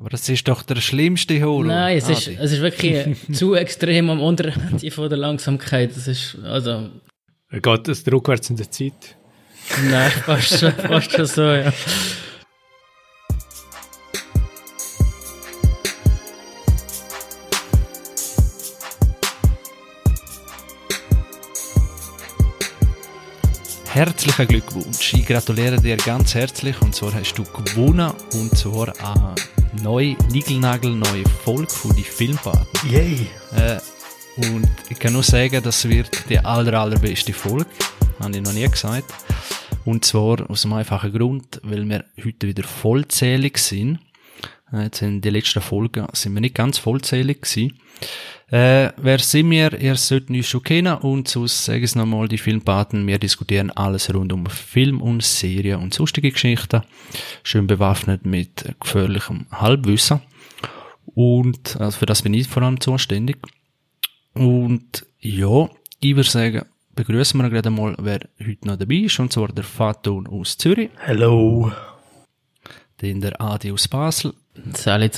Aber das ist doch der schlimmste Horror. Nein, es ist, es ist wirklich zu extrem am unteren Ende von der Langsamkeit. Das ist, also, geht es rückwärts in der Zeit. nein, fast schon, fast schon so, ja. Herzlichen Glückwunsch. Ich gratuliere dir ganz herzlich. Und zwar hast du gewonnen. Und zwar eine neue, niegelnagelneue Folge von die Filmpartner. Yay! Äh, und ich kann nur sagen, das wird die aller, allerbeste Folge. Habe ich noch nie gesagt. Und zwar aus einem einfachen Grund, weil wir heute wieder vollzählig sind. Äh, Jetzt in den letzten Folgen sind wir nicht ganz vollzählig gewesen. Äh, wer sind wir? Ihr solltet uns schon kennen und sonst sage ich es nochmal, die Filmpaten, wir diskutieren alles rund um Film und Serien und sonstige Geschichten. Schön bewaffnet mit gefährlichem Halbwissen. Und also für das bin ich vor allem zuständig. Und ja, ich würde sagen, begrüßen wir gerade mal, wer heute noch dabei ist, und zwar der Faton aus Zürich, Hello! dann der Adi aus Basel Salut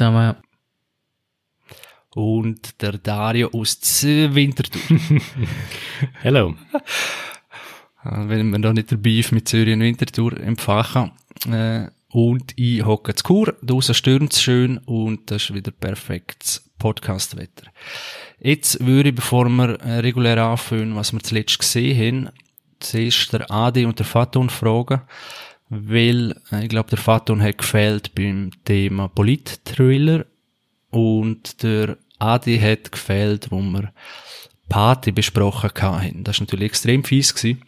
und der Dario aus Winterthur. Hello. Äh, Wenn wir da nicht den Beef mit Zürich und Winterthur empfachen. Äh, und ich hocke zu Kur, draussen stürmt es schön und das ist wieder perfektes Podcastwetter. Jetzt würde ich, bevor wir äh, regulär anfangen, was wir zuletzt gesehen haben, zuerst der Adi und der Faton fragen, weil äh, ich glaube, der Faton hat gefehlt beim Thema Polit-Thriller und der Adi hat gefehlt, wo wir Party besprochen haben. Das war natürlich extrem fies gewesen.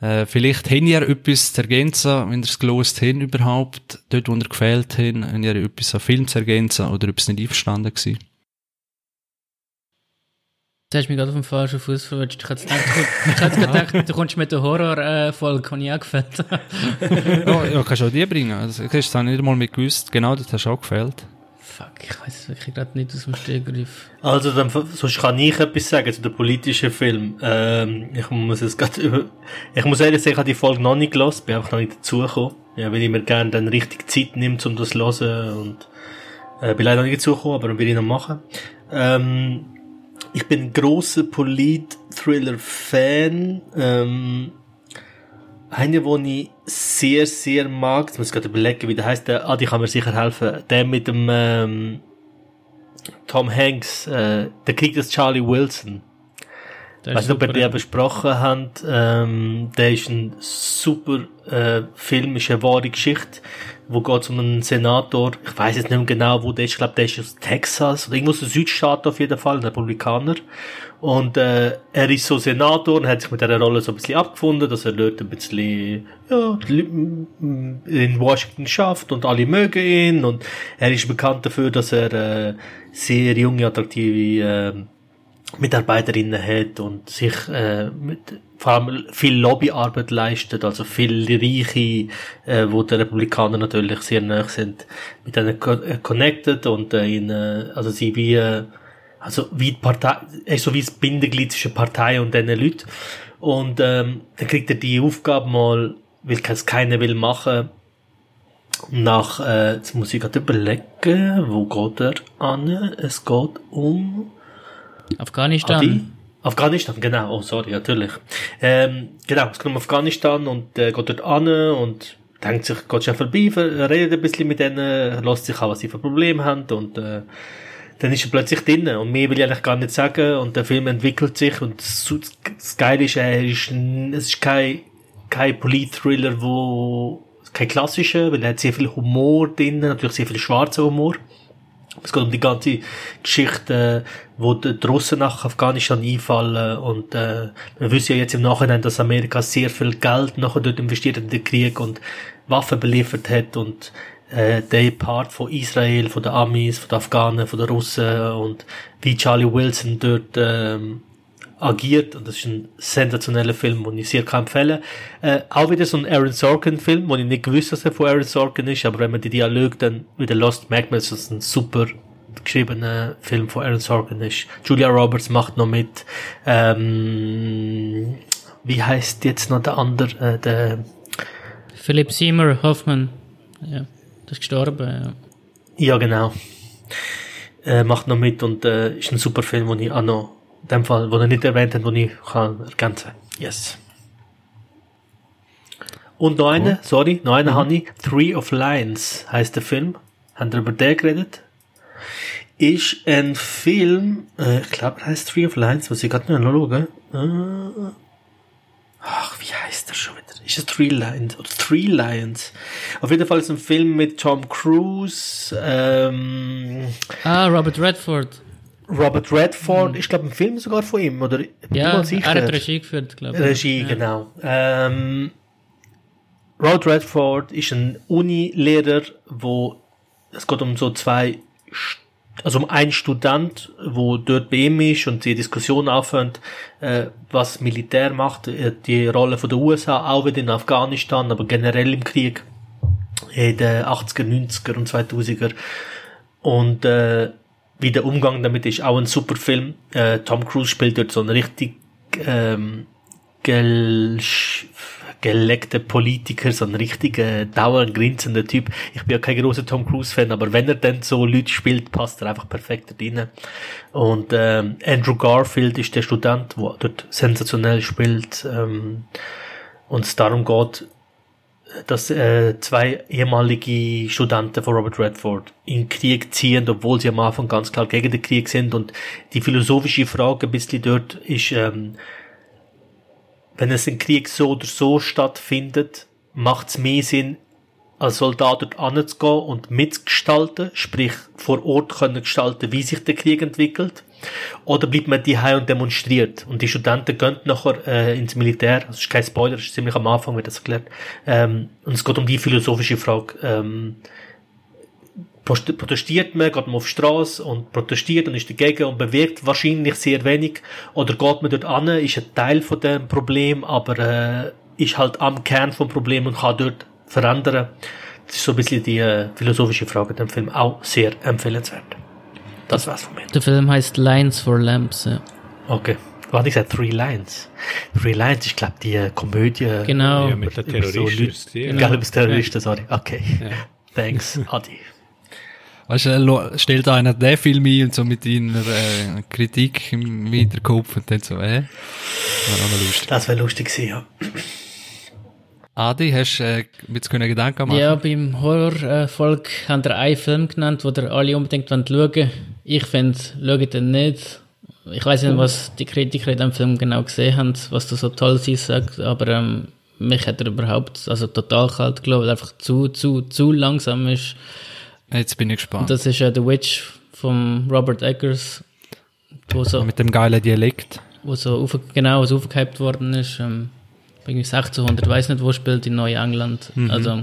Äh, vielleicht haben ihr etwas zu ergänzen, wenn ihr es gelost habt überhaupt, dort wo ihr gefehlt habt, haben ihr etwas an Film zu ergänzen oder etwas nicht einverstanden gewesen. Du hast mich gerade auf dem falschen Fuß verwünscht. Ich hätte gedacht, du- kommst mit der Horror-Folge, die ich auch gefällt. ja, ja, kannst du auch die bringen. Also, das habe ich nicht einmal mit gewusst. Genau, das hast du auch gefehlt. Fuck, ich weiß es wirklich gerade nicht aus dem Stegreif. Also, dann, sonst kann ich etwas sagen zu den politischen Film. Ähm, ich muss es gerade über, ich muss ehrlich sagen, ich habe die Folge noch nicht gelesen, bin einfach noch nicht dazugekommen. Ja, weil ich mir gerne dann richtig Zeit nimmt, um das zu hören und, äh, bin leider noch nicht dazugekommen, aber dann will ich noch machen. Ähm, ich bin ein grosser Polit-Thriller-Fan, ähm, einer, den ich sehr, sehr mag, jetzt muss ich gerade überlegen, wie der heißt, der, Adi kann mir sicher helfen, der mit dem, ähm, Tom Hanks, äh, der Krieg des Charlie Wilson. Das Weiß ist nicht, ob super, den besprochen habt. Ähm, der ist ein super äh, Film, ist eine wahre Geschichte, wo geht um einen Senator. Ich weiß jetzt nicht mehr genau, wo der ist. Ich glaube, der ist aus Texas oder irgendwo aus den Südstaaten auf jeden Fall, ein Republikaner. Und äh, er ist so Senator und hat sich mit dieser Rolle so ein bisschen abgefunden, dass er dort ein bisschen ja, Leute, mm, in Washington schafft und alle mögen ihn. Und er ist bekannt dafür, dass er äh, sehr junge, attraktive äh, Mitarbeiterinnen hat und sich äh, mit vor allem viel Lobbyarbeit leistet, also viel Reiche, äh, wo die Republikaner natürlich sehr nah sind, mit denen äh, connected und äh, in, äh, also sie wie äh, also wie die Partei, ist so wie das Bindeglied zwischen Partei und diesen Leuten und ähm, dann kriegt er die Aufgabe mal, weil es keiner will machen, nach, äh, jetzt muss ich gerade überlegen, wo geht er an? Es geht um Afghanistan. Adi? Afghanistan, genau. Oh, sorry, natürlich. Ähm, genau, es geht um Afghanistan und äh, geht dort an und denkt sich, geht schon vorbei, redet ein bisschen mit denen, lässt sich auch, was sie für Probleme haben und äh, dann ist er plötzlich drinnen und mehr will ich eigentlich gar nicht sagen und der Film entwickelt sich und das, Geile ist, er ist, es ist kein, kein Polit-Thriller, wo, kein klassischer, weil er hat sehr viel Humor drin, natürlich sehr viel schwarzer Humor. Es geht um die ganze Geschichte, äh, wo die Russen nach Afghanistan einfallen und äh, wir wissen ja jetzt im Nachhinein, dass Amerika sehr viel Geld nachher dort investiert hat in den Krieg und Waffen beliefert hat und äh, der Part von Israel, von den Amis, von den Afghanen, von den Russen und wie Charlie Wilson dort ähm, agiert und das ist ein sensationeller Film, den ich sehr kann empfehlen. Äh, Auch wieder so ein Aaron Sorkin-Film, wo ich nicht gewusst dass er von Aaron Sorkin ist, aber wenn man die Dialoge dann wieder lost, merkt man, dass es ein super geschriebener Film von Aaron Sorkin ist. Julia Roberts macht noch mit. Ähm, wie heißt jetzt noch der andere? Äh, der, Philip Seymour Hoffman. Ja, das ist gestorben, ja. Ja, genau. Äh, macht noch mit und äh, ist ein super Film, den ich auch noch, in dem Fall, den er nicht erwähnt hat, den ich kann ergänzen. Yes. Und noch eine, sorry, noch eine habe ich. Three of Lions heißt der Film. Haben wir über den geredet? Ist ein Film, äh, ich glaube, er heißt Three of Lions, was ich gerade noch schauen. Äh, ach, wie heißt der schon wieder? Ist es Three Lions oder Three Lions? Auf jeden Fall ist es ein Film mit Tom Cruise, ähm, Ah, Robert Redford. Robert Redford, ich glaube, ein Film sogar von ihm, oder? Ja, mal er hat Regie geführt, glaube ich. Regie, ja. genau. Ähm, Rod Redford ist ein Uni-Lehrer, wo es geht um so zwei, also um einen Student, wo dort bei ihm ist und die Diskussion anfängt, äh, was Militär macht, äh, die Rolle von der USA, auch wieder in Afghanistan, aber generell im Krieg in den 80er, 90er und 2000er. Und äh, wie der Umgang damit ist, auch ein super Film. Äh, Tom Cruise spielt dort so einen richtig ähm, gel geleckter Politiker, so ein richtiger dauernd grinsender Typ. Ich bin ja kein großer Tom Cruise Fan, aber wenn er dann so Leute spielt, passt er einfach perfekt rein. Und ähm, Andrew Garfield ist der Student, der dort sensationell spielt. Ähm, und es darum geht, dass äh, zwei ehemalige Studenten von Robert Redford in Krieg ziehen, obwohl sie am Anfang ganz klar gegen den Krieg sind. Und die philosophische Frage ein bisschen dort ist, ähm, wenn es ein Krieg so oder so stattfindet, macht es mehr Sinn, als Soldat dort anzugehen und mitzugestalten, sprich vor Ort können gestalten, wie sich der Krieg entwickelt, oder bleibt man die und demonstriert? Und die Studenten gehen nachher äh, ins Militär, das ist kein Spoiler, das ist ziemlich am Anfang wird das erklärt, ähm, und es geht um die philosophische Frage, ähm, protestiert man, geht man auf die Straße und protestiert und ist dagegen und bewirkt wahrscheinlich sehr wenig. Oder geht man dort an, ist ein Teil von dem Problem, aber äh, ist halt am Kern vom Problem und kann dort verändern. Das ist so ein bisschen die äh, philosophische Frage in dem Film. Auch sehr empfehlenswert. Das war's von mir. Der Film heißt Lines for Lamps. Ja. Okay. Was hatte ich gesagt? Three Lines. Three Lines, ich glaube, die äh, Komödie. Genau. Ja, mit so Terroristen. Ist die- Gell, über Terroristen, sorry. Okay. Thanks, Adi. Weißt du, er stellt einer den Film ein und so mit einer äh, Kritik im Hinterkopf und dann so, äh, war auch noch lustig. Das wäre lustig gewesen, ja. Adi, hast du äh, jetzt können Gedanken machen? Ja, beim Horror-Volk haben wir einen Film genannt, wo ihr alle unbedingt schauen wollt. Ich finde, schaut den nicht. Ich weiß nicht, was die Kritiker in dem Film genau gesehen haben, was da so toll sie sagt, aber ähm, mich hat er überhaupt also total kalt gelassen, weil er einfach zu, zu, zu langsam ist. Jetzt bin ich gespannt. Das ist äh, The Witch von Robert Eggers, wo so, Mit dem geilen Dialekt. wo so auf, genau was aufgehypt worden ist. Ähm, irgendwie 1600, ich weiß nicht, wo spielt in Neuengland. also,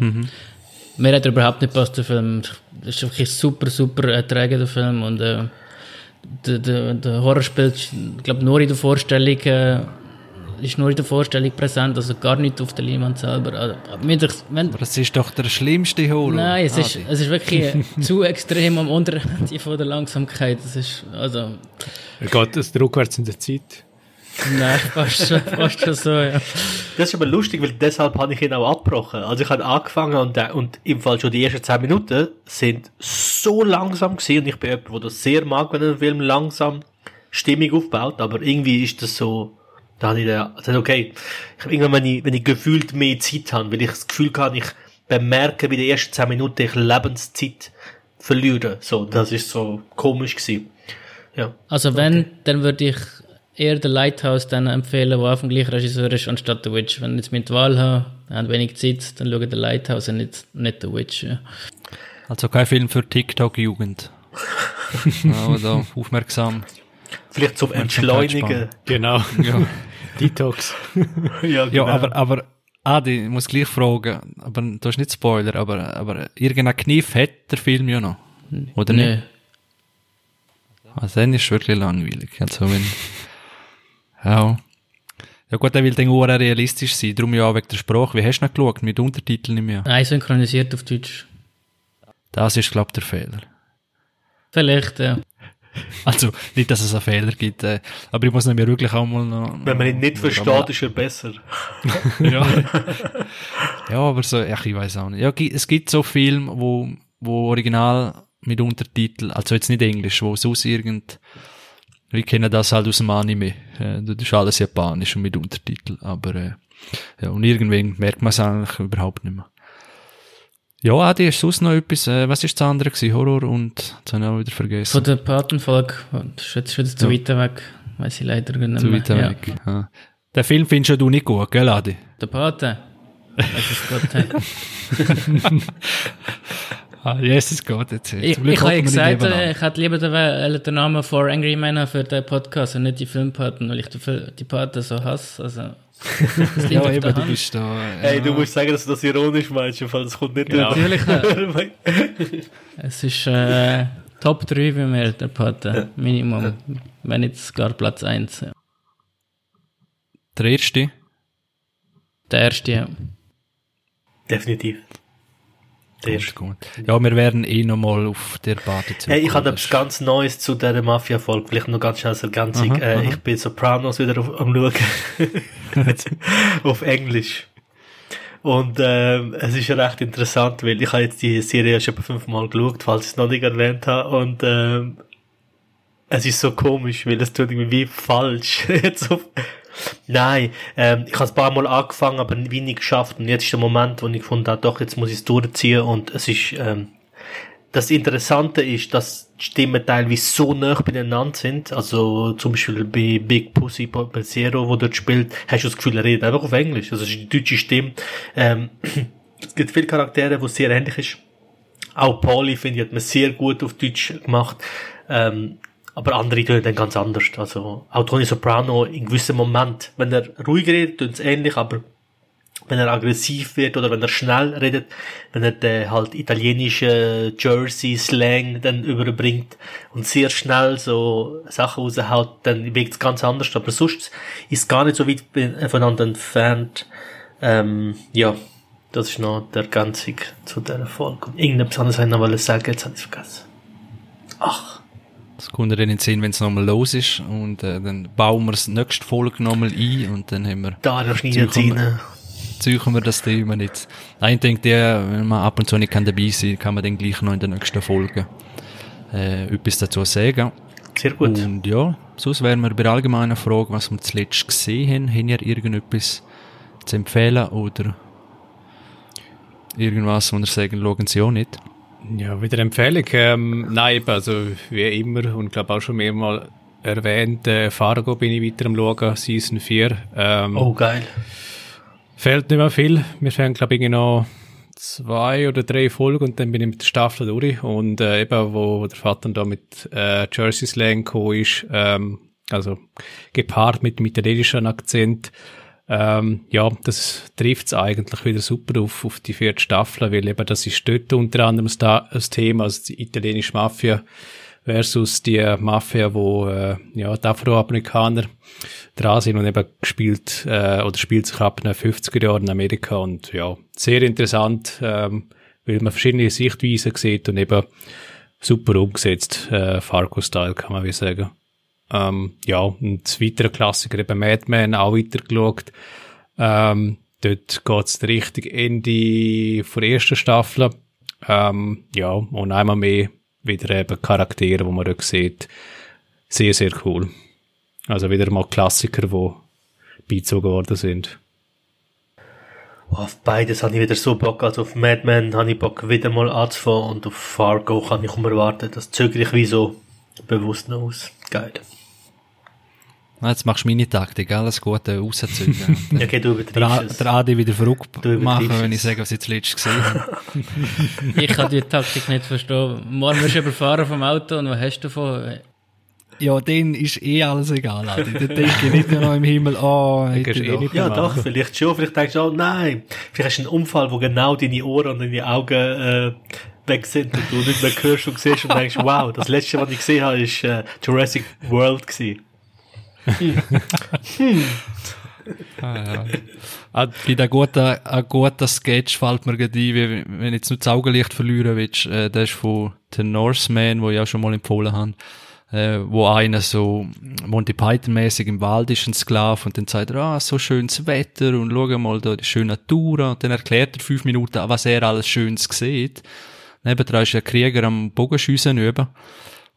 mir hat er überhaupt nicht passt, der Film. Das ist wirklich super, super erträgend, der Film. Und äh, der, der, der Horror spielt, ich glaube, nur in der Vorstellung, äh, ist nur in der Vorstellung präsent, also gar nicht auf der Leinwand selber. Also, wenn, Aber das ist doch der schlimmste Horror. Nein, es ist, es ist wirklich zu extrem am Unterende von der Langsamkeit. Das ist, also, Geht es rückwärts in der Zeit? nein, fast, schon- fast schon so, ja. Das ist aber lustig, weil deshalb habe ich ihn auch abgebrochen. Also ich habe angefangen und, der- und im Fall schon die ersten 10 Minuten sind so langsam gewesen und ich bin jemand, der das sehr mag, wenn ein Film langsam Stimmung aufbaut, aber irgendwie ist das so, da habe ich da, also okay, ich, irgendwann, wenn ich, wenn ich gefühlt mehr Zeit habe, weil ich das Gefühl habe, ich bemerke bei den ersten 10 Minuten ich Lebenszeit verliere. So, das ist so komisch gewesen. Ja. Also wenn, dann würde ich eher The Lighthouse dann empfehlen, der auch vom gleichen Regisseur ist, anstatt The Witch. Wenn ich jetzt mit Wahl habe, haben wenig Zeit, dann schaue The Lighthouse und nicht, nicht The Witch. Ja. Also kein Film für TikTok-Jugend. Aber da aufmerksam. Vielleicht zum Entschleunigen. Genau. Ja, Detox. Ja, ja genau. aber, aber Adi, ich muss gleich fragen, aber du hast nicht Spoiler, aber, aber irgendein Kniff hat der Film ja noch. Oder Nö. nicht? Also dann ist es wirklich langweilig. Also wenn, ja. Ja gut, er will dann auch realistisch sein, darum ja auch wegen der Sprache. Wie hast du noch geschaut? Mit Untertiteln im Jahr. Nein, synchronisiert auf Deutsch. Das ist, glaube ich, der Fehler. Vielleicht, ja. Also, nicht, dass es einen Fehler gibt, äh, aber ich muss nämlich wirklich auch mal noch... Wenn man ihn nicht versteht, ist er besser. Ja. ja, aber so, ach, ich weiß auch nicht. Ja, es gibt so Filme, wo, wo original mit Untertitel, also jetzt nicht Englisch, wo sonst irgend, wir kennen das halt aus dem Anime, äh, das ist alles Japanisch und mit Untertitel, aber äh, ja, und irgendwann merkt man es eigentlich überhaupt nicht mehr. Ja, Adi, ist sonst noch etwas, äh, was ist das andere gewesen? Horror und, das habe ich auch wieder vergessen. Von der Patenfolge, das ist jetzt wieder zu Ja. weit weg, weiß ich leider nicht Zu mehr. weit Ja. weg. Ja. Den Film findest du nicht gut, gell, Adi? Der Pate. Das ist gut. hey. Ah, Jesus Gott, jetzt. Ich, ich habe gesagt, ich hätte lieber den, äh, den Namen For Angry Men für den Podcast und nicht die Filmpaten, weil ich die, die Paten so hasse. Also, das Ja, eben, du bist da. Hey, ja. du musst sagen, dass du das ironisch meinst, weil das kommt nicht Genau. Natürlich, äh, rüber. es ist äh, Top 3 bei mir, der Pate. Minimum. Wenn nicht sogar Platz 1. Ja. Der erste. Der erste, ja. Definitiv. Gut, gut. Ja, wir werden eh nochmal auf der Party zu. Hey, ich habe etwas ganz Neues zu dieser Mafia-Folge. Vielleicht noch ganz schnell als Ergänzung. Aha, äh, aha. Ich bin Sopranos wieder auf, am Schauen. auf Englisch. Und ähm, es ist recht interessant, weil ich habe jetzt die Serie schon etwa fünfmal geschaut, falls ich es noch nicht erwähnt habe. Und ähm, es ist so komisch, weil es tut irgendwie wie falsch. jetzt auf Nein, ähm, ich habe ein paar Mal angefangen, aber wie nicht geschafft. Und jetzt ist der Moment, wo ich gefunden habe, doch, jetzt muss ich es durchziehen. Und es ist, ähm, das Interessante ist, dass die Stimmen teilweise so nah beieinander sind. Also zum Beispiel bei Big Pussy Zero, wo dort spielt, hast du das Gefühl, er redet einfach auf Englisch. Also es ist die deutsche Stimme. Ähm, es gibt viele Charaktere, wo es sehr ähnlich ist. Auch Pauli, finde ich, hat man sehr gut auf Deutsch gemacht. Ähm, aber andere tun dann ganz anders. Also auch Tony Soprano in gewissen Moment, wenn er ruhig redet, tut es ähnlich, aber wenn er aggressiv wird oder wenn er schnell redet, wenn er den halt italienische Jersey-Slang dann überbringt und sehr schnell so Sachen raushaut, dann wirkt es ganz anders. Aber sonst ist gar nicht so weit voneinander entfernt. Ähm, ja, das ist noch die Ergänzung zu dieser Folge. Irgendetwas anderes wollte ich noch sagen, jetzt habe ich es vergessen. Ach, kommt dir dann in den Sinn, wenn es nochmal los ist. Und äh, dann bauen wir das nächste Folge nochmal ein und dann haben wir, da noch schneiden sie rein. suchen wir das Thema nicht. Nein, ich denke, der, wenn man ab und zu nicht kann dabei sein kann, man dann gleich noch in der nächsten Folge äh, etwas dazu sagen. Sehr gut. Und ja, sonst wären wir bei der allgemeinen Frage, was wir zuletzt gesehen haben. Haben ihr irgendetwas zu empfehlen oder irgendwas, wo ihr sagen, schauen sie auch nicht? Ja, wieder Empfehlung. Ähm, nein, also wie immer und glaube auch schon mehrmals erwähnt, äh, Fargo bin ich weiter am schauen, Season 4. Ähm, Oh, geil. Fehlt nicht mehr viel. Wir fangen, glaube ich, noch zwei oder drei Folgen und dann bin ich mit der Staffel durch. Und äh, eben, wo der Vater da mit äh, Jersey Slang gekommen ist, ähm, also gepaart mit dem italienischen Akzent, ähm, ja, das trifft's eigentlich wieder super auf, auf die vierte Staffel, weil eben das ist dort unter anderem das, da- das Thema, also die italienische Mafia versus die Mafia, wo äh, ja, die Afroamerikaner dran sind und eben gespielt äh, oder spielt sich ab den 50er Jahren in Amerika und ja, sehr interessant, ähm, weil man verschiedene Sichtweisen sieht und eben super umgesetzt, äh, Fargo-Style kann man wie sagen. Ähm, ja, und das weitere Klassiker eben Mad Men auch weitergeschaut. Ähm, dort geht's richtig Ende der ersten Staffel. Ähm, ja, und einmal mehr wieder eben Charaktere, die man dort sieht. Sehr, sehr cool. Also wieder mal Klassiker, die beizogen worden sind. Oh, Auf beides habe ich wieder so Bock. Also auf Mad Men habe ich Bock wieder mal anzufangen und auf Fargo kann ich kaum erwarten. Das zögere ich wie so bewusst noch aus. Geil. Jetzt machst du meine Taktik, alles Gute rauszügen. Ja, okay, du übertreibst es. der Adi wieder verrückt machen, wenn ich sage, was ich zuletzt gesehen habe. Ich kann die Taktik nicht verstehen. Morgen wirst du überfahren vom Auto und was hast du davon? Ja, denen ist eh alles egal, Adi. Da denke ich nicht nur noch im Himmel, oh, hätte gehst ich eh doch. nicht Ja, mehr doch, machen. vielleicht schon. Vielleicht denkst du, oh nein. Vielleicht hast du einen Unfall, wo genau deine Ohren und deine Augen äh, weg sind und du nicht mehr hörst und siehst und denkst, wow, das letzte, was ich gesehen habe, ist äh, Jurassic World gewesen. Ah, ja. Ah, Bei der guten, ein guter Sketch fällt mir gerade ein, wie, wenn jetzt nur das Augenlicht verlieren willst, äh, der ist von The Northman, wo ich auch schon mal empfohlen habe, äh, wo einer so Monty Python-mäßig im Wald ist, ein Sklave, und dann sagt er, ah, so schönes Wetter, und schau mal da die schöne Natur, und dann erklärt er fünf Minuten, was er alles Schönes sieht. nebendran ist ein Krieger am Bogenschiessen üben.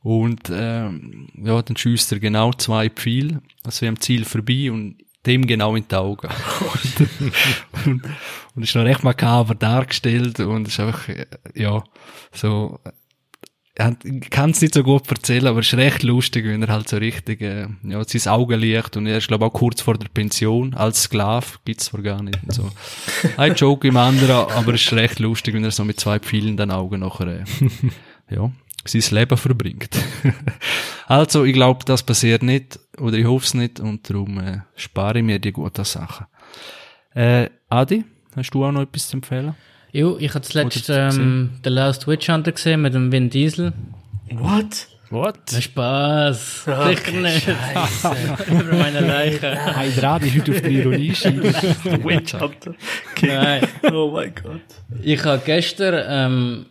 Und, ähm, ja, dann schießt er genau zwei Pfeile, also am Ziel vorbei und dem genau in die Augen. und, und, und ist noch recht makaber dargestellt und ist einfach, äh, ja, so, ich kann es nicht so gut erzählen, aber es ist recht lustig, wenn er halt so richtig, äh, ja, sein Augenlicht und er ist, glaube auch kurz vor der Pension als Sklave, gibt's zwar gar nicht und so. Ein Joke im anderen, aber es ist recht lustig, wenn er so mit zwei Pfeilen den Augen nachher, äh, ja, sein Leben verbringt. also, ich glaube, das passiert nicht, oder ich hoffe es nicht, und darum äh, spare ich mir die guten Sachen. Äh, Adi, hast du auch noch etwas zu empfehlen? Jo, ich habe zuletzt ähm, The Last Witch Hunter gesehen mit dem Vin Diesel. What? What? Na, Spaß. Okay, Sicher nicht. Über meine Leiche. Hey, Draht ist heute auf die Ironie Witch Hunter. Okay. Nein. Oh mein Gott. Ich habe gestern, ähm,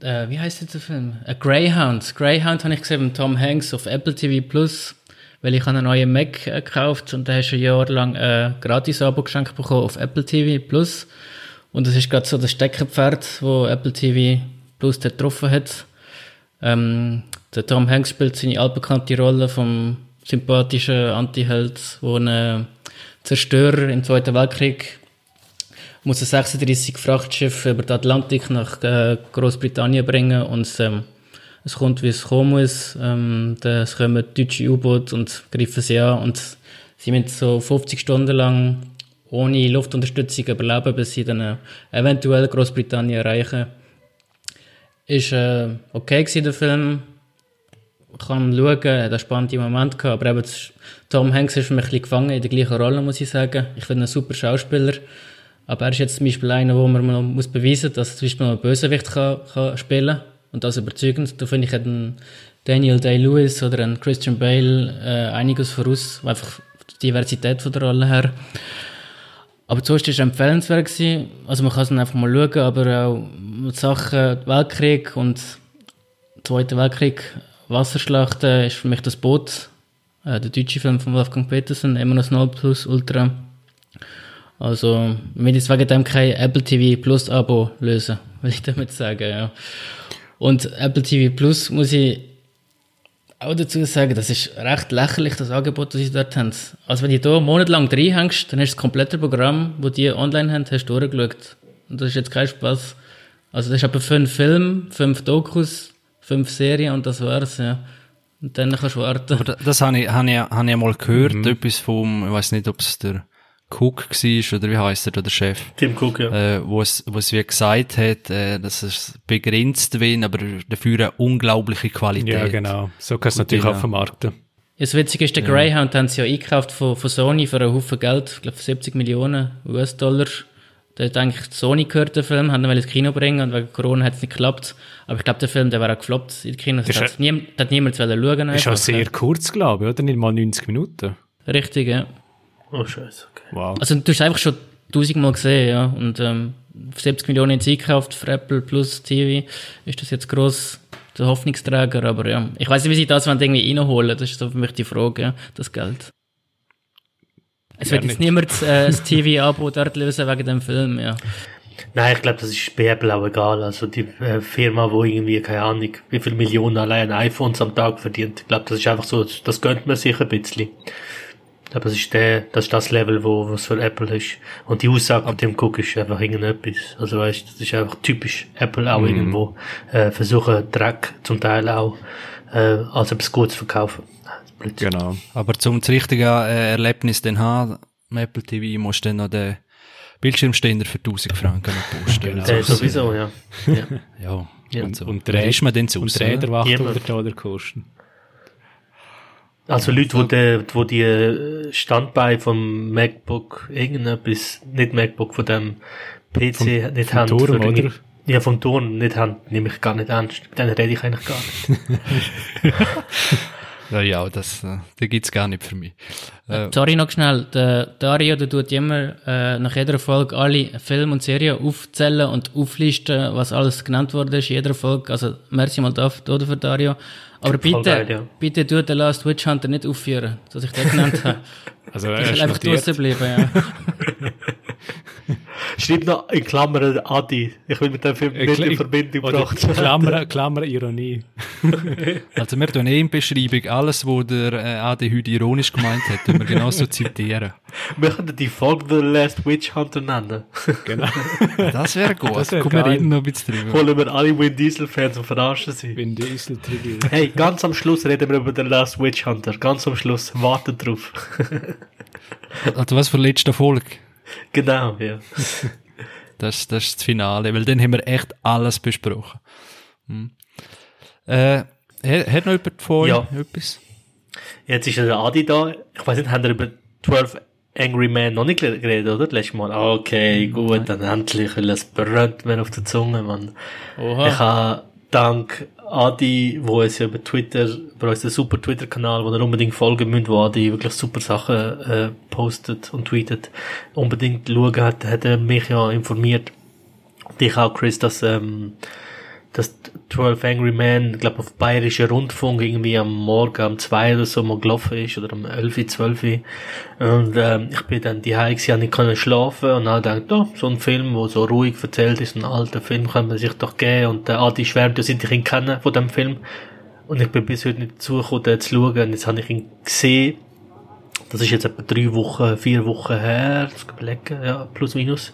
äh, wie heißt der Film? A Greyhound. Greyhound habe ich gesehen mit Tom Hanks auf Apple TV Plus, weil ich einen neuen Mac äh, gekauft und da hast du ein Jahr lang äh, gratis Abo geschenkt bekommen auf Apple TV Plus. Und das ist gerade so das Steckerpferd, wo Apple TV Plus dort getroffen hat. Ähm, der Tom Hanks spielt seine altbekannte Rolle vom sympathischen Antiheld, wo ein Zerstörer im Zweiten Weltkrieg muss ein 36 Frachtschiff über den Atlantik nach äh, Großbritannien bringen und ähm, es kommt, wie es kommen muss. Ähm, da es kommen deutsche U-Boote und greifen sie an und sie müssen so 50 Stunden lang ohne Luftunterstützung überleben, bis sie dann äh, eventuell Großbritannien erreichen. Ist äh, okay gewesen, der Film. Kann schauen, hat einen spannenden Moment gehabt, aber eben Tom Hanks ist für mich ein bisschen gefangen in der gleichen Rolle, muss ich sagen. Ich finde ihn ein super Schauspieler. Aber er ist jetzt zum Beispiel einer, wo man mal muss beweisen muss, dass er zum Beispiel noch einen Bösewicht kann, kann spielen Und das überzeugend. Da finde ich, hat ein Daniel Day-Lewis oder ein Christian Bale äh, einiges voraus, einfach die Diversität von der Rolle her. Aber zuerst war es empfehlenswert. Gewesen. Also man kann es dann einfach mal schauen, aber auch mit Sachen Weltkrieg und Zweiter Weltkrieg, Wasserschlachten ist für mich das Boot. Äh, der deutsche Film von Wolfgang Petersen, immer noch 0 Plus Ultra. Also, ich will jetzt wegen dem kein Apple TV Plus Abo lösen, will ich damit sagen, ja. Und Apple TV Plus muss ich auch dazu sagen, das ist recht lächerlich, das Angebot, das sie dort haben. Also wenn du da monatelang reinhängst, dann hast du das komplette Programm, das die online haben, hast du durchgeschaut. Und das ist jetzt kein Spaß. Also das ist aber fünf Filme, fünf Dokus, fünf Serien und das war's, ja. Und dann kannst du warten. Aber da- das habe ich, habe ich, habe ich mal gehört, etwas vom, ich weiß nicht, ob es der Cook war oder wie heißt er, oder der Chef, Tim Cook, ja. äh, wo es, wo es wie gesagt hat, äh, dass es begrenzt wird, aber dafür eine unglaubliche Qualität. Ja, genau. So kannst du natürlich Genau. auch vermarkten. Das Witzige ist, der Greyhound haben sie ja eingekauft von, von Sony für einen Haufen Geld, ich glaube 70 Millionen US-Dollar. Da hat eigentlich Sony gehört, der Film, haben ihn ins Kino bringen und wegen Corona hat es nicht geklappt. Aber ich glaube, der Film, der wäre auch gefloppt in den Kinos. Das Da hat niem, da hat niemand wollen schauen. Ist auch sehr ja. kurz, glaube ich, oder? Nicht mal 90 Minuten. Richtig, ja. Oh, scheiße, okay. Wow. Also du hast einfach schon tausendmal gesehen, ja. Und ähm, 70 Millionen jetzt eingekauft für Apple Plus TV. Ist das jetzt gross der Hoffnungsträger? Aber ja, ich weiß nicht, wie sie das wollen irgendwie reinholen. Das ist so für mich die Frage, ja, das Geld. Es wird jetzt nicht. niemand äh, das TV-Abo dort lösen wegen dem Film, ja. Nein, ich glaube, das ist bei Apple auch egal. Also die äh, Firma, wo irgendwie, keine Ahnung, wie viel Millionen allein iPhones am Tag verdient. Ich glaube, das ist einfach so, das gönnt man sich ein bisschen. Aber das ist der, das ist das Level, wo was für Apple ist. Und die Aussage von dem Cook ist einfach irgendetwas. Also weißt, das ist einfach typisch Apple auch irgendwo äh, versuchen Dreck zum Teil auch äh, als etwas Gutes zu verkaufen. Blödsinn. Genau. Aber zum das richtige äh, Erlebnis dann haben, am Apple TV, musst du dann noch den Bildschirmständer für 1000 Franken noch posten. Genau. Äh, sowieso, ja. ja. Ja. Ja. Und, so. Und Wer der ist man denn zu Und der Räder oder? 800 Dollar kosten. Also Leute, wo die, wo die äh, Standbeine vom MacBook irgendetwas, nicht MacBook, von dem PC nicht vom haben. Turm, oder? Ja, vom Turm nicht haben, nehme ich gar nicht ernst. Mit denen rede ich eigentlich gar nicht. Ja, ja, das, äh, das gibt's gar nicht für mich. Äh, Sorry noch schnell, der Dario, der tut immer äh, nach jeder Folge alle Filme und Serien aufzählen und auflisten, was alles genannt wurde ist in jeder Folge. Also merci mal dafür für Dario. Aber bitte, geil, ja. bitte tu den Last Witch Hunter nicht aufführen, dass ich den genannt habe. Also, Ich er will ist einfach draussen bleiben, ja. Schreib noch in Klammern Adi. Ich will mit dem Film nicht in Verbindung gebracht Klammer, Klammer Ironie. also wir tun eh in Beschreibung alles, was der äh, Adi heute ironisch gemeint hat, tun wir genauso zitieren. Wir können die Folge The Last Witch Hunter nennen. Genau. Das wäre gut. Das wär Kommen wir reden noch ein bisschen drüber. Holen wir alle Win Diesel Fans und verarschen sie. Wenn Diesel Tribute. Hey, ganz am Schluss reden wir über The Last Witch Hunter. Ganz am Schluss. Wartet drauf. Also was für letzte Folge? genau, ja. Das, das ist das Finale, weil dann haben wir echt alles besprochen. Hm. Äh, hat, hat noch jemand von Ja. etwas? Jetzt ist ja der Adi da. Ich weiß nicht, haben wir über 12 Angry Men noch nicht geredet, oder? Letztes Mal. Okay, gut, dann endlich, weil es brennt mir auf der Zunge, Mann. Oha. Ich habe dank Adi, wo es ja über Twitter, über unseren super Twitter-Kanal, wo ihr unbedingt folgen müsst, wo Adi wirklich super Sachen äh, postet und tweetet, unbedingt schauen hat, hat er mich ja informiert, dich auch, Chris, dass, ähm, dass 12 Angry Men, ich glaube auf bayerischer Rundfunk irgendwie am Morgen um 2 oder so mal gelaufen ist, oder um 11, 12 und ähm, ich bin dann die Hause, habe nicht können schlafen und dann gedacht, oh, so ein Film, wo so ruhig erzählt ist, ein alter Film, kann man sich doch geben. Und der Adi schwärmt, dass ich ihn kennen von dem Film. Und ich bin bis heute nicht zugekommen, den zu schauen. Und jetzt habe ich ihn gesehen. Das ist jetzt etwa drei Wochen, vier Wochen her, das überlegen, ja, plus minus.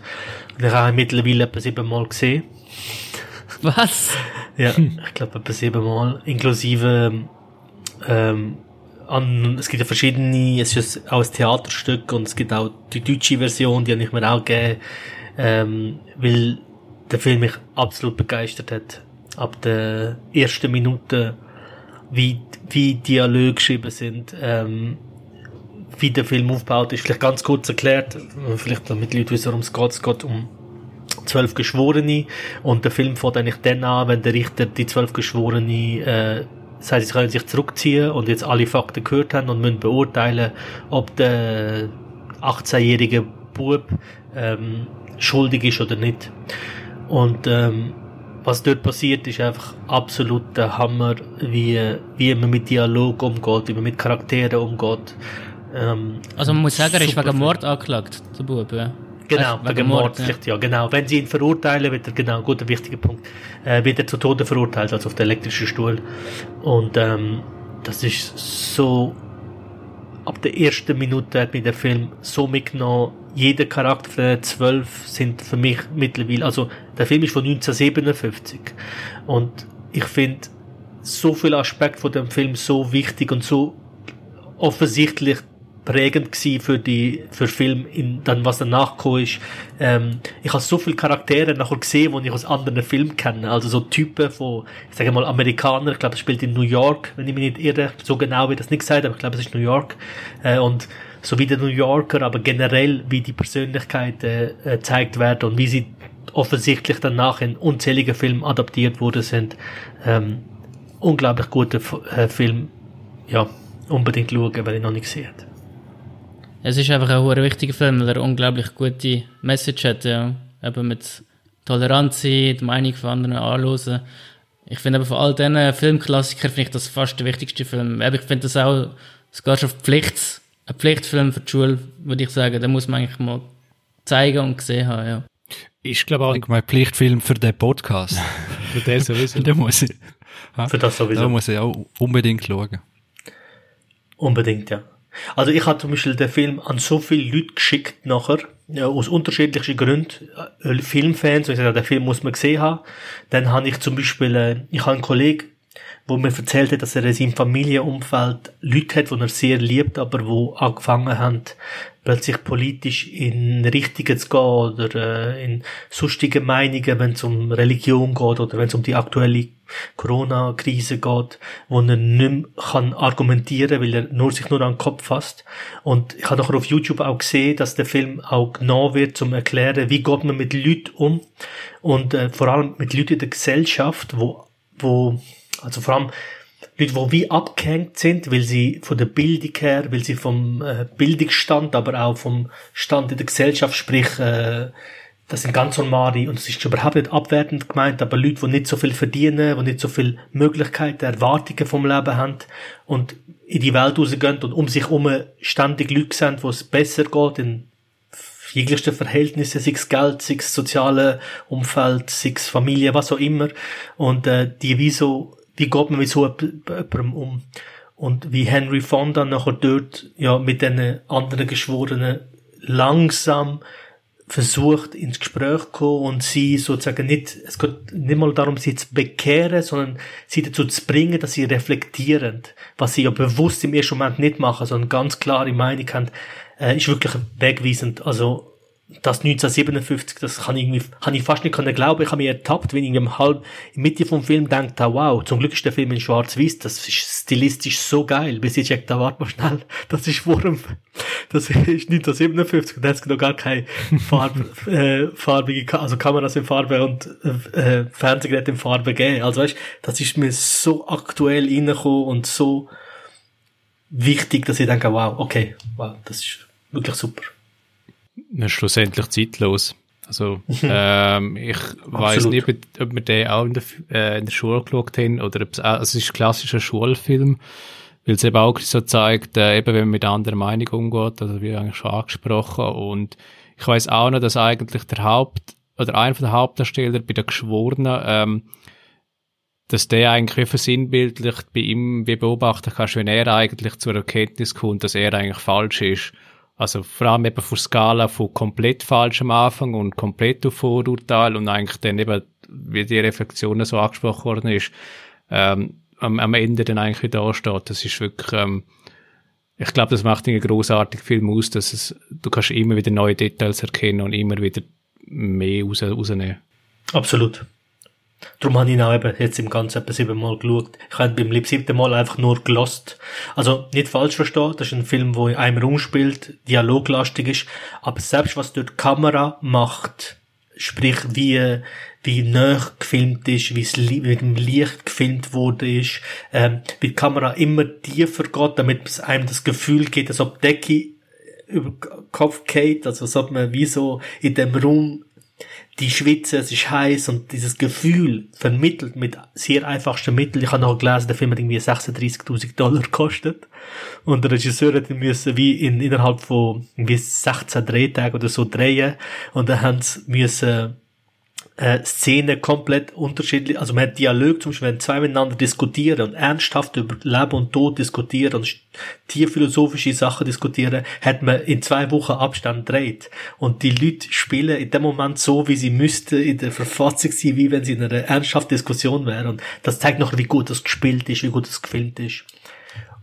Und ich habe ihn mittlerweile etwa siebenmal gesehen. Was? Ja, ich glaube etwa siebenmal, inklusive ähm, an, es gibt ja verschiedene, es ist auch ein Theaterstück und es gibt auch die deutsche Version, die habe ich mir auch gegeben, ähm, weil der Film mich absolut begeistert hat. Ab der ersten Minute, wie, wie Dialoge geschrieben sind, ähm, wie der Film aufgebaut ist. Vielleicht ganz kurz erklärt, äh, vielleicht damit die Leute wissen, worum es geht. Es geht um zwölf Geschworene und der Film fängt eigentlich dann an, wenn der Richter die zwölf Geschworene äh, sagt, sie können sich zurückziehen und jetzt alle Fakten gehört haben und müssen beurteilen, ob der 18-jährige Bub ähm, schuldig ist oder nicht. Und ähm, was dort passiert, ist einfach absolut der Hammer, wie, wie man mit Dialog umgeht, wie man mit Charakteren umgeht. Ähm, Also man muss sagen, er ist wegen. Mord angeklagt, der Bub, ja. Genau, wegen Mord, ja. vielleicht, ja, genau. Wenn sie ihn verurteilen, wird er, genau, guter, wichtiger Punkt, äh, wird er zu Tode verurteilt, also auf den elektrischen Stuhl. Und, ähm, das ist so, ab der ersten Minute hat mich der Film so mitgenommen. Jeder Charakter von den zwölf sind für mich mittlerweile, also, der Film ist von 1957. Und ich finde, so viele Aspekte von dem Film so wichtig und so offensichtlich prägend gsi für die für Film in dann was danach gekommen ist. Ähm, ich habe so viele Charaktere nachher gesehen die ich aus anderen Filmen kenne. Also so Typen von ich sage mal Amerikaner. Ich glaube es spielt in New York wenn ich mich nicht irre. So genau wie das nicht gesagt aber ich glaube es ist New York. Äh, und so wie der New Yorker aber generell wie die Persönlichkeiten äh, gezeigt werden und wie sie offensichtlich danach in unzähligen Filmen adaptiert worden sind. Ähm, unglaublich guter F äh, Film. Ja unbedingt schauen wenn ich noch nicht habe Es ist einfach ein hoher wichtiger Film, weil er unglaublich gute Message hat, ja. Eben mit Toleranz sein, die Meinung von anderen anhören. Ich finde aber von all diesen Filmklassikern finde ich das fast der wichtigste Film. Eben, ich finde das auch sogar schon Pflicht, ein Pflichtfilm für die Schule, würde ich sagen. Den muss man eigentlich mal zeigen und gesehen haben, ja. Ich glaube auch, Ich mein Pflichtfilm für den Podcast. für den sowieso. Den muss ich. Für das sowieso. Da muss ich auch unbedingt schauen. Unbedingt, ja. Also ich habe zum Beispiel den Film an so viele Leute geschickt nachher, aus unterschiedlichen Gründen, äh, Filmfans, und ich sage, den Film muss man gesehen haben. Dann habe ich zum Beispiel, äh, ich habe einen Kollegen, wo mir erzählt hat, dass er in seinem Familienumfeld Leute hat, die er sehr liebt, aber wo angefangen haben, plötzlich politisch in Richtungen zu gehen oder äh, in sonstige Meinungen, wenn es um Religion geht oder wenn es um die aktuelle Corona-Krise geht, wo er nicht kann argumentieren weil er nur sich nur an den Kopf fasst. Und ich habe nachher auf YouTube auch gesehen, dass der Film auch genau wird, zum erklären, wie geht man mit Leuten um und äh, vor allem mit Leuten in der Gesellschaft, wo, wo also vor allem Leute, die wie abgehängt sind, weil sie von der Bildung her, weil sie vom äh, Bildungsstand, aber auch vom Stand in der Gesellschaft, sprich, äh, das sind ganz normale, und das ist überhaupt nicht abwertend gemeint, aber Leute, die nicht so viel verdienen, die nicht so viel Möglichkeiten, Erwartungen vom Leben haben und in die Welt rausgehen und um sich herum ständig Leute sehen, wo es besser geht, in jeglichste Verhältnisse, sei es Geld, sei es soziale Umfeld, sei es Familie, was auch immer. Und äh, die wie so, wie geht man mit so jemandem um? Und wie Henry Fonda nachher dort ja mit den anderen Geschworenen langsam versucht, ins Gespräch zu kommen und sie sozusagen nicht, es geht nicht mal darum, sie zu bekehren, sondern sie dazu zu bringen, dass sie reflektieren, was sie ja bewusst im ersten Moment nicht machen, sondern ganz klare Meinung haben, äh, ist wirklich wegweisend. Also, das 1957, das kann ich irgendwie, kann ich fast nicht glauben. Ich habe mich ertappt, wenn ich im halb, in Mitte vom Film denkt, ah, wow, zum Glück ist der Film in schwarz-weiß, das ist stilistisch so geil. Bis ich checkt, da warte mal schnell, das ist Wurm, das ist 1957 und da hat noch gar keine Farb, äh, farbige, also Kameras in Farbe und, äh, Fernsehgeräte in Farbe gegeben. Also weißt, das ist mir so aktuell reingekommen und so wichtig, dass ich denke, wow, okay, wow, das ist wirklich super schlussendlich zeitlos. Also, ähm, ich weiß nicht, ob, wir den auch in der, äh, in der Schule geschaut haben oder ob es, also es ist ein klassischer Schulfilm, weil es eben auch so zeigt, äh, eben wenn man mit anderer Meinung umgeht, also wie eigentlich schon angesprochen. Und ich weiß auch noch, dass eigentlich der Haupt, oder einer der Hauptdarsteller bei der Geschworenen, ähm, dass der eigentlich wie versinnbildlicht bei ihm wie beobachten kannst, wenn er eigentlich zur Erkenntnis kommt, dass er eigentlich falsch ist also vor allem eben von Skala von komplett falsch am Anfang und komplett auf Vorurteil und eigentlich dann eben, wie die Reflexion so angesprochen worden ist, ähm, am, am Ende dann eigentlich wieder steht. Das ist wirklich, ähm, ich glaube, das macht einen großartigen Film aus, dass es, du kannst immer wieder neue Details erkennen und immer wieder mehr raus, rausnehmen. Absolut. Darum habe ich auch eben jetzt im Ganzen etwa siebenmal geschaut. Ich habe beim siebten Mal einfach nur gelost. Also, nicht falsch verstehen, das ist ein Film, wo in einem Raum spielt, dialoglastig ist, aber selbst was dort die Kamera macht, sprich wie, wie nah gefilmt ist, wie es mit dem Licht gefilmt wurde ist, ähm, wie die Kamera immer tiefer geht, damit es einem das Gefühl gibt, als ob die Decke über Kopf geht, also als ob man wie so in dem Raum die Schwitze, es ist heiß und dieses Gefühl vermittelt mit sehr einfachsten Mitteln. Ich habe noch gelesen, der Film hat irgendwie 36.000 Dollar gekostet. Und der Regisseur hat ihn müssen wie in, innerhalb von irgendwie 16 Drehtagen oder so drehen. Und dann haben sie müssen äh, Szenen komplett unterschiedlich, also man hat Dialog, zum Beispiel, wenn zwei miteinander diskutieren und ernsthaft über Leben und Tod diskutieren und tierphilosophische Sachen diskutieren, hat man in zwei Wochen Abstand dreht. Und die Leute spielen in dem Moment so, wie sie müssten in der Verfassung sein, wie wenn sie in einer ernsthaften Diskussion wären. Und das zeigt noch, wie gut das gespielt ist, wie gut das gefilmt ist.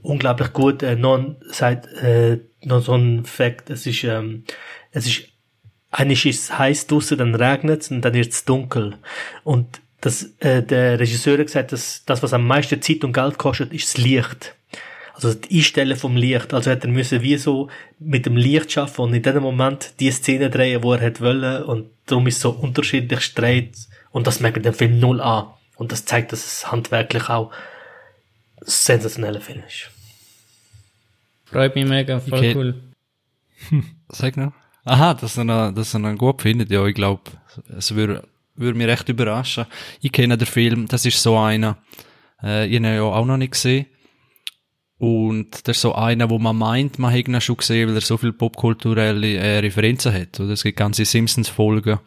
Unglaublich gut. Äh, noch, seit, äh, noch so ein Fakt, es ist, ähm, es ist eigentlich ist es heiß draussen, dann regnet es und dann wird es dunkel. Und das, äh, der Regisseur hat gesagt, dass das, was am meisten Zeit und Geld kostet, ist das Licht. Also das Einstellen vom Licht. Also hat er müssen wie so mit dem Licht schaffen und in dem Moment die Szene drehen, wo er hat wollen und darum ist es so unterschiedlich streit und das merkt den Film null an. Und das zeigt, dass es handwerklich auch ein sensationeller Film ist. Freut mich mega, voll okay. cool. Hm, sag noch. Aha, dass er ihn, dass er ihn gut findet. Ja, ich glaube, es würde, würde mich recht überraschen. Ich kenne den Film, das ist so einer, äh, ich habe ihn ja auch noch nicht gesehen. Und das ist so einer, wo man meint, man hätte ihn schon gesehen, weil er so viele popkulturelle äh, Referenzen hat. Oder es gibt ganze Simpsons-Folgen,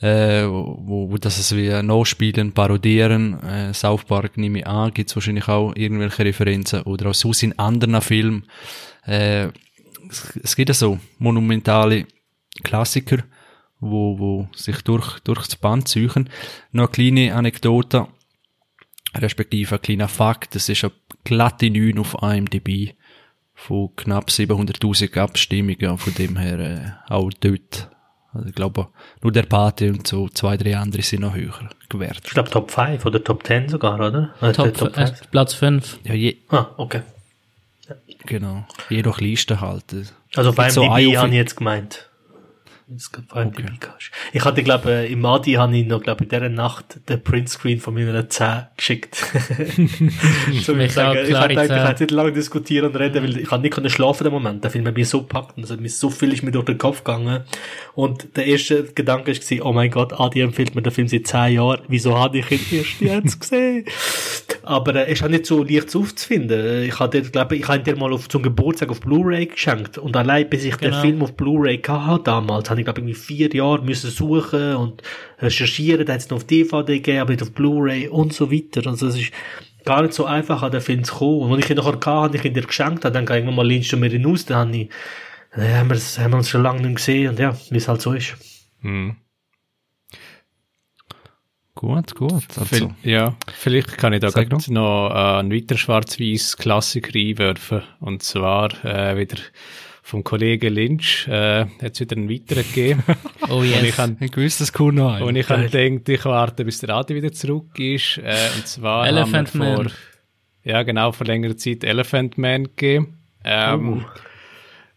äh, wo, wo das es wie nachspielen, parodieren. Äh, South Park nehme ich an, gibt es wahrscheinlich auch irgendwelche Referenzen. Oder auch so in anderen Filmen. Äh, es gibt ja so monumentale Klassiker, wo, wo sich durch, durch das Band ziehen. Noch eine kleine Anekdote, respektive ein kleiner Fakt, das ist eine glatte 9 auf IMDb von knapp 700.000 Abstimmungen, von dem her äh, auch dort. Also ich glaube, nur der Pate und so zwei, drei andere sind noch höher gewährt. Ich glaube Top 5 oder Top 10 sogar, oder? Top, Top äh, Platz 5. Ja, je, ah, okay. Genau. Je nach Liste halt. Also beim so DB habe ich jetzt gemeint. Okay. Ich hatte, glaube äh, im Adi habe ich noch, glaube in dieser Nacht den Printscreen von meiner 10 geschickt. so ich sagen, ich habe gedacht, ich kann nicht lange diskutieren und reden, weil ich kann nicht schlafen im Moment. Der Film hat mich so packt und mir so viel ist mir durch den Kopf gegangen. Und der erste Gedanke war, oh mein Gott, Adi empfiehlt mir den Film seit 10 Jahren. Wieso habe ich ihn erst jetzt gesehen? Aber äh, ist auch nicht so leicht aufzufinden. Ich habe glaube ich, habe dir mal auf, zum Geburtstag auf Blu-ray geschenkt. Und allein, bis ich genau. den Film auf Blu-ray hatte damals, habe ich, glaube ich, vier Jahre müssen suchen und recherchieren. Da hat es noch auf DVD gegeben, aber nicht auf Blu-ray und so weiter. Also, es ist gar nicht so einfach, an den Film zu kommen. Und als ich ihn nachher hatte, habe ich ihn dir geschenkt, habe, dann kann irgendwann mal lehnst du mir hinaus, dann habe ich, dann haben wir, haben wir uns schon lange nicht gesehen und ja, wie es halt so ist. Hm. Gut, gut. Also, ja, vielleicht kann ich da noch, noch äh, einen weiteren schwarz-weiß Klassiker einwerfen. Und zwar äh, wieder vom Kollegen Lynch äh, hat es wieder einen weiteren gegeben. oh yes, und ich han, ein gewisses Kuh noch. Und ich habe gedacht, ich warte, bis der Adi wieder zurück ist. Äh, und zwar Elephant haben wir vor, Man. ja genau, vor längerer Zeit Elephant Man gegeben. Ähm, oh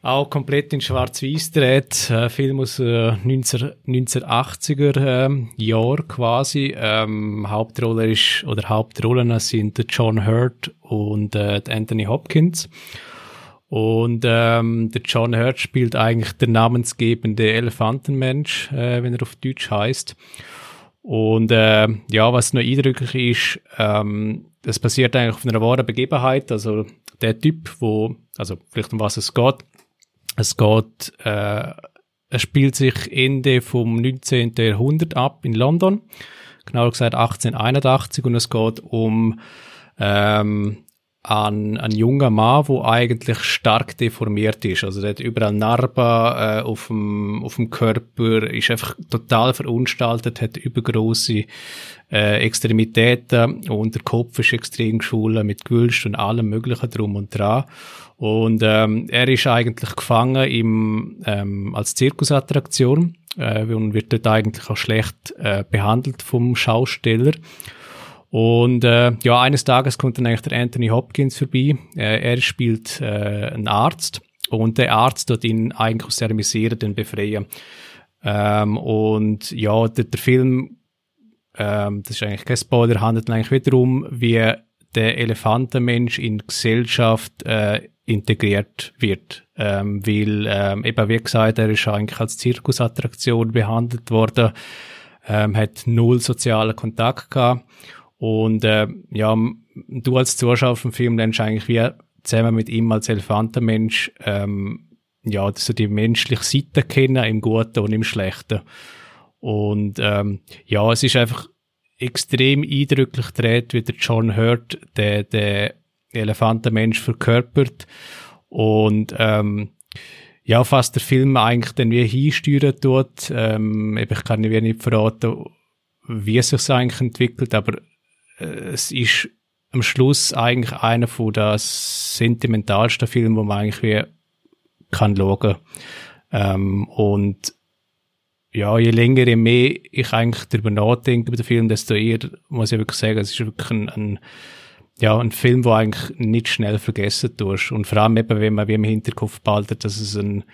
auch komplett in Schwarz-Weiß dreht. Äh, Film aus äh, 19, 1980er äh, Jahr quasi. Ähm, Hauptrolle ist, oder Hauptrollen sind John Hurt und äh, Anthony Hopkins. Und ähm, der John Hurt spielt eigentlich der namensgebende Elefantenmensch, äh, wenn er auf Deutsch heißt. Und äh, ja, was noch eindrücklich ist, ähm, das passiert eigentlich auf einer wahren Begebenheit. Also der Typ, wo, also vielleicht um was es geht, es geht, äh, es spielt sich Ende vom 19. Jahrhundert ab in London, genauer gesagt 1881 und es geht um ähm, ein, ein junger Mann, wo eigentlich stark deformiert ist. Also der hat überall Narben äh, auf, dem, auf dem Körper, ist einfach total verunstaltet, hat übergroße äh, Extremitäten und der Kopf ist extrem geschwollen mit Gewülst und allem möglichen drum und dran. Und ähm, er ist eigentlich gefangen im, ähm, als Zirkusattraktion äh, und wird dort eigentlich auch schlecht äh, behandelt vom Schausteller. Und äh, ja, eines Tages kommt dann eigentlich der Anthony Hopkins vorbei. Äh, er spielt äh, einen Arzt und der Arzt dort ihn eigentlich aus der Misere dann befreien. Ähm, und ja, der, der Film, ähm, das ist eigentlich kein Spoiler, handelt eigentlich wieder darum, wie der Elefantenmensch in Gesellschaft äh, integriert wird. Ähm, weil, ähm, eben wie gesagt, er ist eigentlich als Zirkusattraktion behandelt worden, ähm, hat null sozialen Kontakt gehabt. Und äh, ja, du als Zuschauer vom Film lernst eigentlich wie zusammen mit ihm als Elefantenmensch ähm, ja, so die menschliche Seite kennen, im Guten und im Schlechten. Und ähm, ja, es ist einfach extrem eindrücklich gedreht, wie der John Hurt der, der Elefantenmensch verkörpert. Und ähm, ja, fast der Film eigentlich dann wie hinsteuern tut. Ähm, ich kann nicht verraten, wie es sich eigentlich entwickelt, aber es ist am Schluss eigentlich einer von der sentimentalsten Filme, wo man eigentlich wie kann schauen. Ähm, und ja, je länger, je mehr ich eigentlich darüber nachdenke über den Film, desto eher muss ich wirklich sagen, es ist wirklich ein, ein ja, ein Film, wo eigentlich nicht schnell vergessen tust. Und vor allem eben, wenn man wie im Hinterkopf behaltet, dass es ein,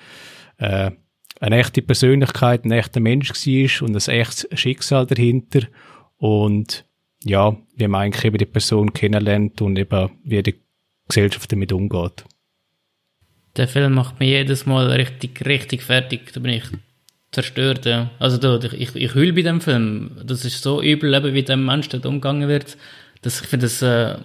äh, eine echte Persönlichkeit, ein echter Mensch war und ein echtes Schicksal dahinter. Und ja, wie man eigentlich eben die Person kennenlernt und eben wie die Gesellschaft damit umgeht. Der Film macht mich jedes Mal richtig, richtig fertig. Da bin ich zerstört. Ja. Also da, ich, ich heule bei dem Film. Das ist so übel, eben, wie dem Mensch dort umgegangen wird. Das, ich finde das äh,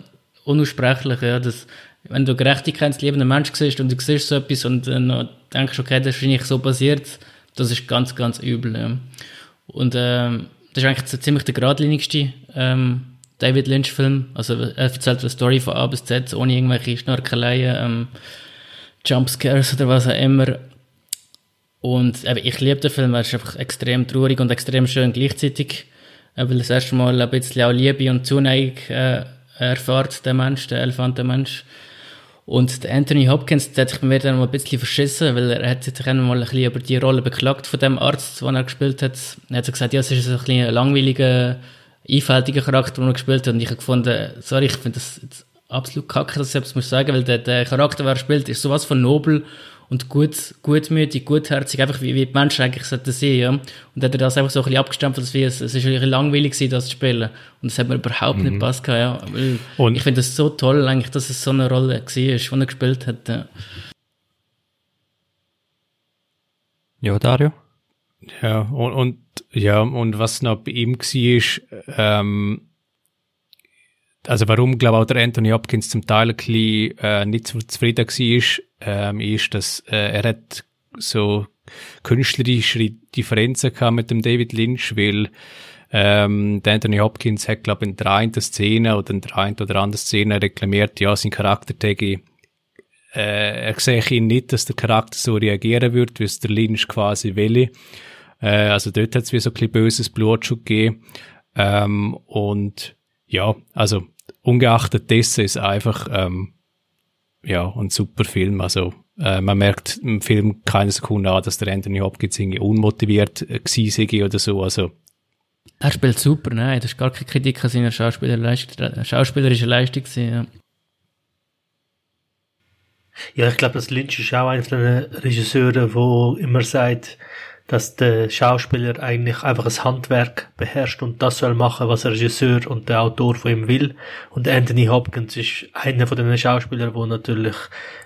unaussprechlich. Ja, dass, wenn du gerechtigkeitsliebender Mensch siehst und du siehst so etwas und äh, denkst, okay, das ist wahrscheinlich so passiert, das ist ganz, ganz übel. Ja. Und ähm, das ist eigentlich ziemlich der geradlinigste ähm, David Lynch-Film. Also er erzählt eine Story von A bis Z, ohne irgendwelche Schnörkeleien, ähm, Jumpscares oder was auch immer. Und eben, ich liebe den Film, er ist einfach extrem traurig und extrem schön gleichzeitig, äh, weil das erste Mal ein bisschen auch Liebe und Zuneigung äh, erfährt, der Mensch, der Elefantenmensch. Und der Anthony Hopkins, der hat sich mir dann mal ein bisschen verschissen, weil er hat sich einmal ein bisschen über die Rolle beklagt von dem Arzt, den er gespielt hat. Er hat gesagt, ja, es ist ein bisschen ein langweiliger, einfältiger Charakter, den er gespielt hat. Und ich habe gefunden, sorry, ich finde das absolut kacke, dass ich das muss sagen, weil der, der Charakter, der er spielt, ist sowas von nobel und gut, gutmütig, gutherzig, einfach wie, wie die Menschen eigentlich sollten sein, ja. Und hat er das einfach so ein bisschen abgestempelt, als wie es, es ist ein bisschen langweilig gewesen, das zu spielen. Und das hat mir überhaupt mhm. nicht gepasst, ja. Und ich finde es so toll eigentlich, dass es so eine Rolle war, die er gespielt hat, ja. Ja, Dario? Ja, und, und, ja, und was noch bei ihm war, ähm, also warum, glaube ich, auch der Anthony Hopkins zum Teil ein bisschen, äh, nicht so zufrieden war, ähm, ist, dass äh, er hat so künstlerische Differenzen gehabt mit dem David Lynch, weil ähm, der Anthony Hopkins hat, glaube ich, in der einen Szene oder in der einen oder anderen Szene reklamiert, ja, sein Charakter täge äh, er sehe ihn nicht, dass der Charakter so reagieren wird, wie es der Lynch quasi will. Äh, also dort hat es wie so ein bisschen böses Blut schon gegeben. Ähm, und ja, also ungeachtet dessen ist einfach ähm, ja ein super Film. Also äh, man merkt im Film keine Sekunde an, dass der Anthony Hopkins irgendwie unmotiviert äh, war oder so. Also er spielt super, nein, das ist gar keine Kritik an seiner Schauspielerleistung, schauspielerischen Leistung. Ja. ja, ich glaube, dass Lynch ist auch einer von den Regisseuren, wo immer sagt, dass der Schauspieler eigentlich einfach ein Handwerk beherrscht und das soll machen, was der Regisseur und der Autor von ihm will. Und Anthony Hopkins ist einer von den Schauspielern, wo natürlich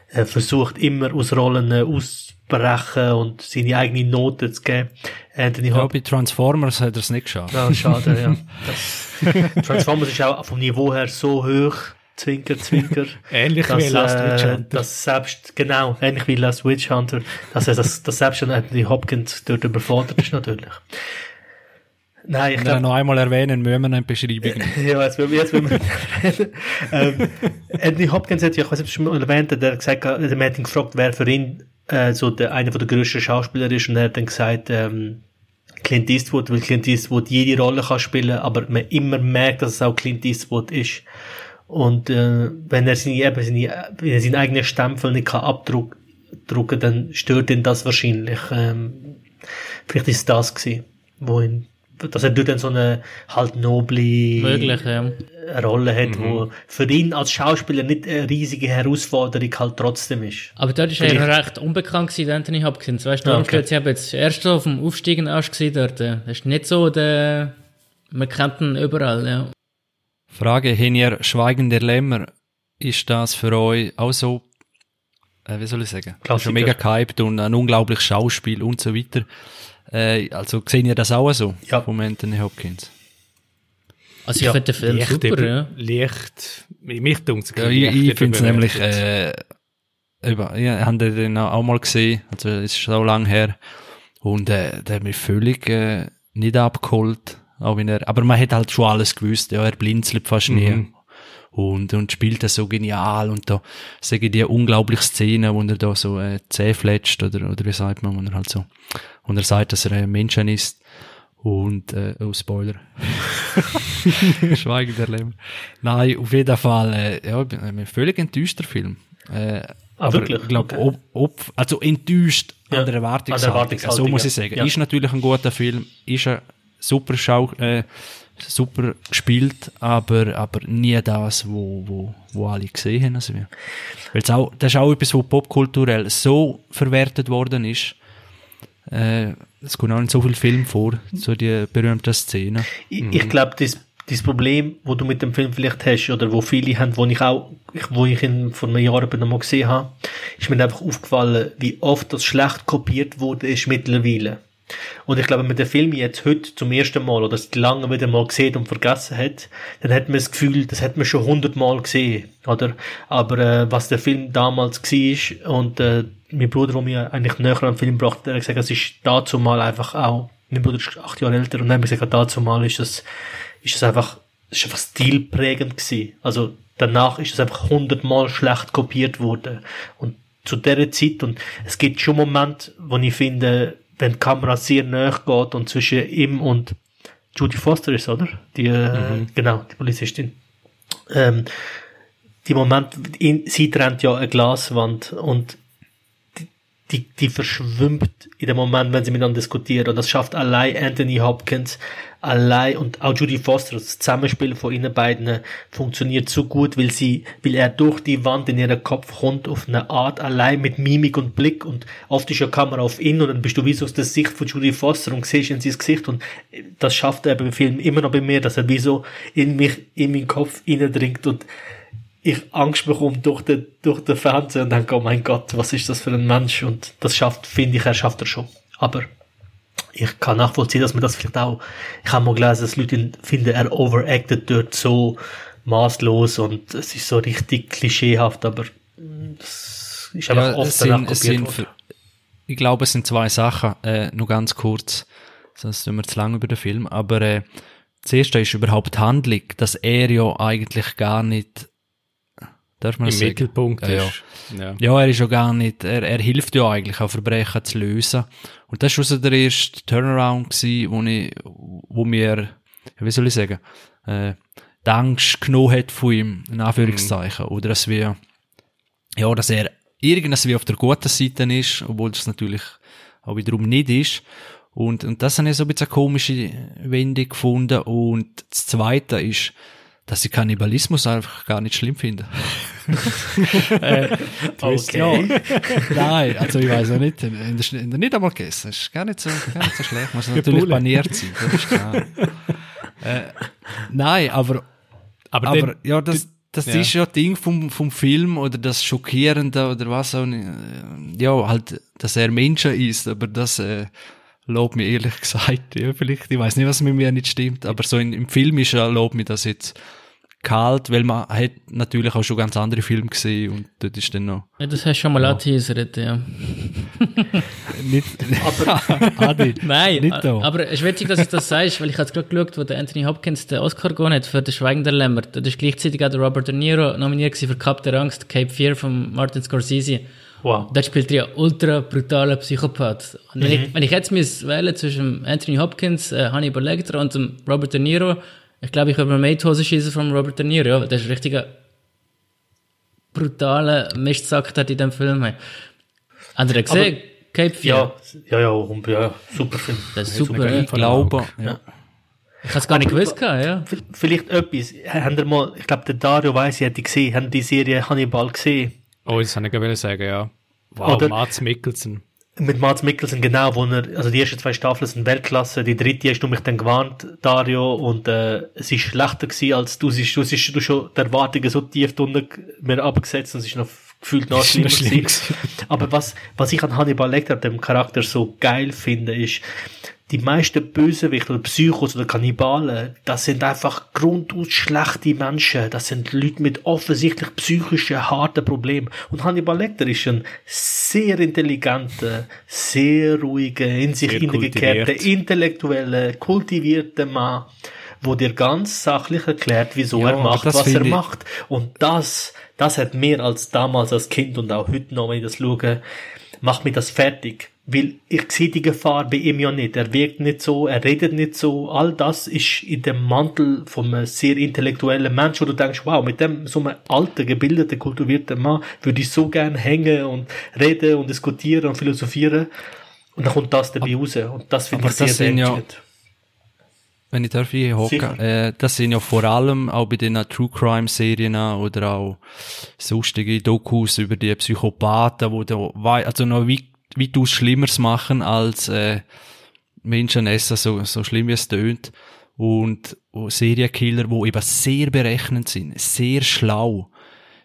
äh, versucht, immer aus Rollen auszubrechen und seine eigene Note zu geben. Anthony ja, bei Transformers hat er es nicht geschafft. Ja, schade, ja. Das, Transformers ist auch vom Niveau her so hoch, Zwinker, Zwinker. ähnlich dass, wie Last äh, Witch Hunter. Dass selbst, genau, ähnlich wie Last Witch Hunter, dass, er, dass, dass selbst schon Anthony Hopkins dort überfordert ist, natürlich. Nein, ich glaube... noch einmal erwähnen, müssen wir eine Beschreibung Ja, jetzt müssen wir, jetzt müssen wir erwähnen. ähm, Anthony Hopkins hat ja, ich weiß nicht, ob du schon mal erwähnt hat, der hat gesagt, der hat ihn gefragt, wer für ihn äh, so der, einer der grössten Schauspieler ist und er hat dann gesagt, ähm, Clint Eastwood, weil Clint Eastwood jede Rolle kann spielen, aber man immer merkt, dass es auch Clint Eastwood ist. Und äh, wenn er seine, eben seine, wenn er seinen eigenen Stempel nicht kann abdrucken, dann stört ihn das wahrscheinlich. Ähm, vielleicht ist das gewesen, wo ihn, dass er dort dann so eine halt noble Möglich, ja. Rolle hat, mhm. wo für ihn als Schauspieler nicht eine riesige Herausforderung halt trotzdem ist. Aber dort ist er recht unbekannt gewesen, Anthony Hopkins. Weißt du, okay. ich habe jetzt erst auf dem Aufsteigen erst gesehen dort. Das ist nicht so der, man kennt ihn überall, ja. Frage, Henier, Schweigen der Lämmer, ist das für euch auch so, äh, wie soll ich sagen, schon mega gehypt und ein unglaubliches Schauspiel und so weiter. Äh, also sehen ihr das auch so ja. vom Anthony Hopkins? Also ich ja, finde den Film Licht super, über, ja. Licht, mich dunkt ja, Ich, ich finde es nämlich, äh, über, ja, haben den auch mal gesehen, also ist schon lange her und äh, der hat mich völlig äh, nicht abgeholt auch wenn er, aber man hat halt schon alles gewusst, ja, er blinzelt fast nie. Mhm. Und, und spielt das so genial und da sage ich die unglaubliche Szene, wo er da so äh, Zäh fletscht oder, oder wie sagt man, wo er halt so, und er sagt, dass er ein Menschen ist und, äh, oh, Spoiler. Schweigen der Leben. Nein, auf jeden Fall, äh, ja, ein völlig enttäuschter Film. Äh, Ah, aber wirklich? Ich glaube, okay. also enttäuscht ja. an der Erwartungshaltung. Erwartungshaltung. So muss ich sagen. Ja. Ist natürlich ein guter Film, ist ein super Schau äh, super gespielt, aber, aber nie das, wo, wo, wo alle gesehen haben. Also, Weil's auch, das ist auch etwas, wo popkulturell so verwertet worden ist. Äh, es kommt auch in so vielen Filmen vor, so die berühmten Szenen. Ich, mhm. ich glaube, das, das Problem, wo du mit dem Film vielleicht hast, oder wo viele haben, wo ich auch, wo ich ihn vor einem Jahr noch mal gesehen habe, ist mir einfach aufgefallen, wie oft das schlecht kopiert wurde ist mittlerweile. Und ich glaube, wenn man den Film jetzt heute zum ersten Mal oder lange wieder mal gesehen und vergessen hat, dann hat man das Gefühl, das hat man schon hundertmal gesehen, oder? Aber äh, was der Film damals war und äh, mein Bruder, der mir eigentlich näher an den Film brachte, der hat gesagt, es ist dazu mal einfach auch, mein Bruder ist acht Jahre älter und dann hat mir gesagt, dazu mal ist das, ist das einfach, ist einfach stilprägend gewesen. Also danach ist es einfach hundertmal schlecht kopiert worden. Und zu der Zeit, und es gibt schon Momente, wo ich finde, wenn die Kamera sehr nahe geht und zwischen ihm und Judy Foster ist, oder? Die, äh, mhm. genau, die Polizistin. Ähm, die Moment, in, sie trennt ja eine Glaswand und die, die verschwimmt in dem Moment, wenn sie miteinander diskutieren. Und das schafft allein Anthony Hopkins, allein und auch Judy Foster, das Zusammenspiel von ihnen beiden funktioniert so gut, weil sie, weil er durch die Wand in ihren Kopf kommt auf eine Art allein mit Mimik und Blick. Und oft ist ja Kamera auf ihn und dann bist du wie so aus der Sicht von Judy Foster und siehst in sein Gesicht. Und das schafft er beim Film immer noch bei mir, dass er wie so in mich, in meinen Kopf dringt und ich Angst bekomme durch den, durch den Fernseher und denke, oh mein Gott, was ist das für ein Mensch? Und das schafft, finde ich, er schafft er schon. Aber ich kann nachvollziehen, dass man das vielleicht auch, ich habe mal gelesen, dass Leute finden, er overacted dort so, maßlos und es ist so richtig klischeehaft, aber das ist einfach Ja, oft danach sind, es kopiert sind, worden. ich glaube, es sind zwei Sachen, äh, nur ganz kurz, sonst sind wir zu lang über den Film, aber äh, das erste ist überhaupt die Handlung, dass er ja eigentlich gar nicht, darf man Im sagen? Mittelpunkt Ja, ja. ist. Ja. Ja, er ist ja gar nicht, er, er hilft ja eigentlich auch Verbrechen zu lösen. Und das war also der erste Turnaround gewesen, wo ich, wo mir, wie soll ich sagen, äh, die Angst genommen hat von ihm, in Anführungszeichen. Oder dass wir, ja, dass er irgendwas wie auf der guten Seite ist, obwohl das natürlich auch wiederum nicht ist. Und, und das habe ich so ein bisschen eine komische Wendung gefunden. Und das Zweite ist, dass ich Kannibalismus einfach gar nicht schlimm finde. Okay. Nein, also ich weiß auch nicht. In der, in der nicht einmal gegessen. Ist gar nicht so, gar nicht so schlecht. Muss natürlich paniert sein. Das ist klar. äh, nein, aber, Aber, aber dann, ja, das, das ja. ist ja Ding vom, vom Film oder das Schockierende oder was auch nicht. Äh, Ja, halt, dass er Menschen ist, aber das, äh, lobt mir ehrlich gesagt, ja, vielleicht, ich weiß nicht, was mit mir nicht stimmt, aber so in, im Film ist ja, lobt mir das jetzt kalt, weil man hat natürlich auch schon ganz andere Filme gesehen und dort ist dann noch Ja, das hast du schon mal angeteasert, ja. nicht, Adi, Nein, nicht da. aber es ist witzig, dass du das sagst, weil ich habe gerade geschaut, wo der Anthony Hopkins den Oscar gewonnen hat für «Der Schweigen der Lämmer». Da ist gleichzeitig auch der Robert De Niro nominiert für «Kap der Angst», «Cape Fear» von Martin Scorsese. Wow. Dort spielt er ja ultra brutaler Psychopath. Und wenn, ich, wenn ich jetzt wählen zwischen Anthony Hopkins, äh, Hannibal Lecter und dem Robert De Niro, ich glaube, ich würde mir mehr die Hose schießen von Robert De Niro. Ja, weil der ist ein richtiger brutaler Mistsack dort in dem Film. Habt ihr den gesehen? Cape Fear? Ja, ja, ja, und, ja, super Film. Das ist super. Ja. ich glaube, ja. Ich habe es gar nicht gewusst, gehabt, ja. Vielleicht etwas. Haben ihr mal, ich glaube, der Dario weiss, ich hätte gesehen, haben die Serie Hannibal gesehen? oh, das kann ich gerade sagen, ja. Wow, Oder- Mats Mikkelsen. Mit Mats Mikkelsen, genau, wo er, also die ersten zwei Staffeln sind Weltklasse, die dritte hast du mich dann gewarnt, Dario, und äh, es ist schlechter gewesen, als du, siehst, du siehst, du schon die Erwartungen so tief drunter mir abgesetzt und es ist noch gefühlt noch schlimmer schlimm. Aber was, was ich an Hannibal Lecter, dem Charakter, so geil finde, ist, die meisten Bösewichte oder Psychos oder Kannibalen, das sind einfach grundaus schlechte Menschen. Das sind Leute mit offensichtlich psychischen, harten Problemen. Und Hannibal Lecter ist ein sehr intelligenter, sehr ruhiger, in sich hineingekehrter, intellektueller, kultivierter Mann, wo dir ganz sachlich erklärt, wieso Ja, er macht, was er macht. Und das, das hat mir als damals als Kind und auch heute noch, wenn ich das schaue, macht mir das fertig. Weil ich sehe die Gefahr bei ihm ja nicht. Er wirkt nicht so, er redet nicht so. All das ist in dem Mantel von einem sehr intellektuellen Mensch, wo du denkst, wow, mit dem so einem alten, gebildeten, kultivierten Mann würde ich so gern hängen und reden und diskutieren und philosophieren. Und dann kommt das dabei raus. Und das finde ich sehr sind ja- beängstigend. Wenn ich darf hier hocken, Sicher. äh, das sind ja vor allem auch bei den True Crime Serien oder auch sonstige Dokus über die Psychopathen, wo da also noch weit, weitaus Schlimmeres machen als äh, Menschen essen, so, so schlimm wie es tönt. Und und Serienkiller, wo eben sehr berechnend sind, sehr schlau,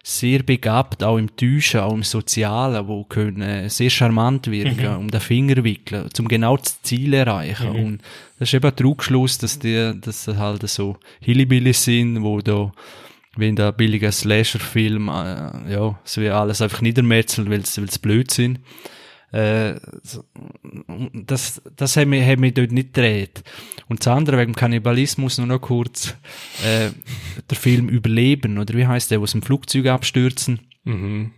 sehr begabt, auch im Täuschen, auch im Sozialen, wo können äh, sehr charmant wirken, um den Finger wickeln, zum genau das Ziel erreichen. Und das ist eben der Trugschluss, dass die, dass das halt so Hillybillies sind, wo da, wenn da billiger Slasher-Film, äh, ja, es wird alles einfach niedermetzeln, weil es blöd sind. Äh, das, das hat mich, hat mich dort nicht gedreht. Und das andere wegen dem Kannibalismus nur noch kurz, äh, der Film Überleben, oder wie heißt der, wo aus dem Flugzeug abstürzen? Mhm.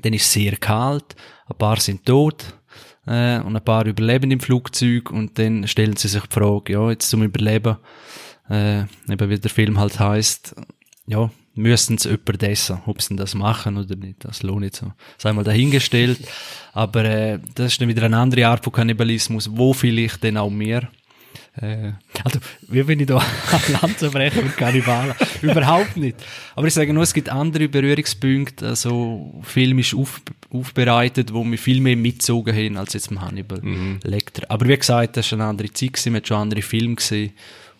Dann ist sehr kalt, ein paar sind tot, äh, und ein paar überleben im Flugzeug, und dann stellen sie sich die Frage, ja, jetzt zum Überleben, äh, eben wie der Film halt heißt, ja, müssen sie jemand essen, ob sie das machen oder nicht, das lohnt nicht so. Sei mal dahingestellt. Aber äh, das ist dann wieder eine andere Art von Kannibalismus, wo vielleicht dann auch mehr äh, also, wie bin ich da an Land zu brechen mit Kannibalen? Überhaupt nicht. Aber ich sage nur, es gibt andere Berührungspunkte, also filmisch auf, aufbereitet, wo wir viel mehr mitgezogen haben als jetzt im Hannibal Lecter. Aber wie gesagt, das war eine andere Zeit, gewesen, man hat schon andere Filme gesehen.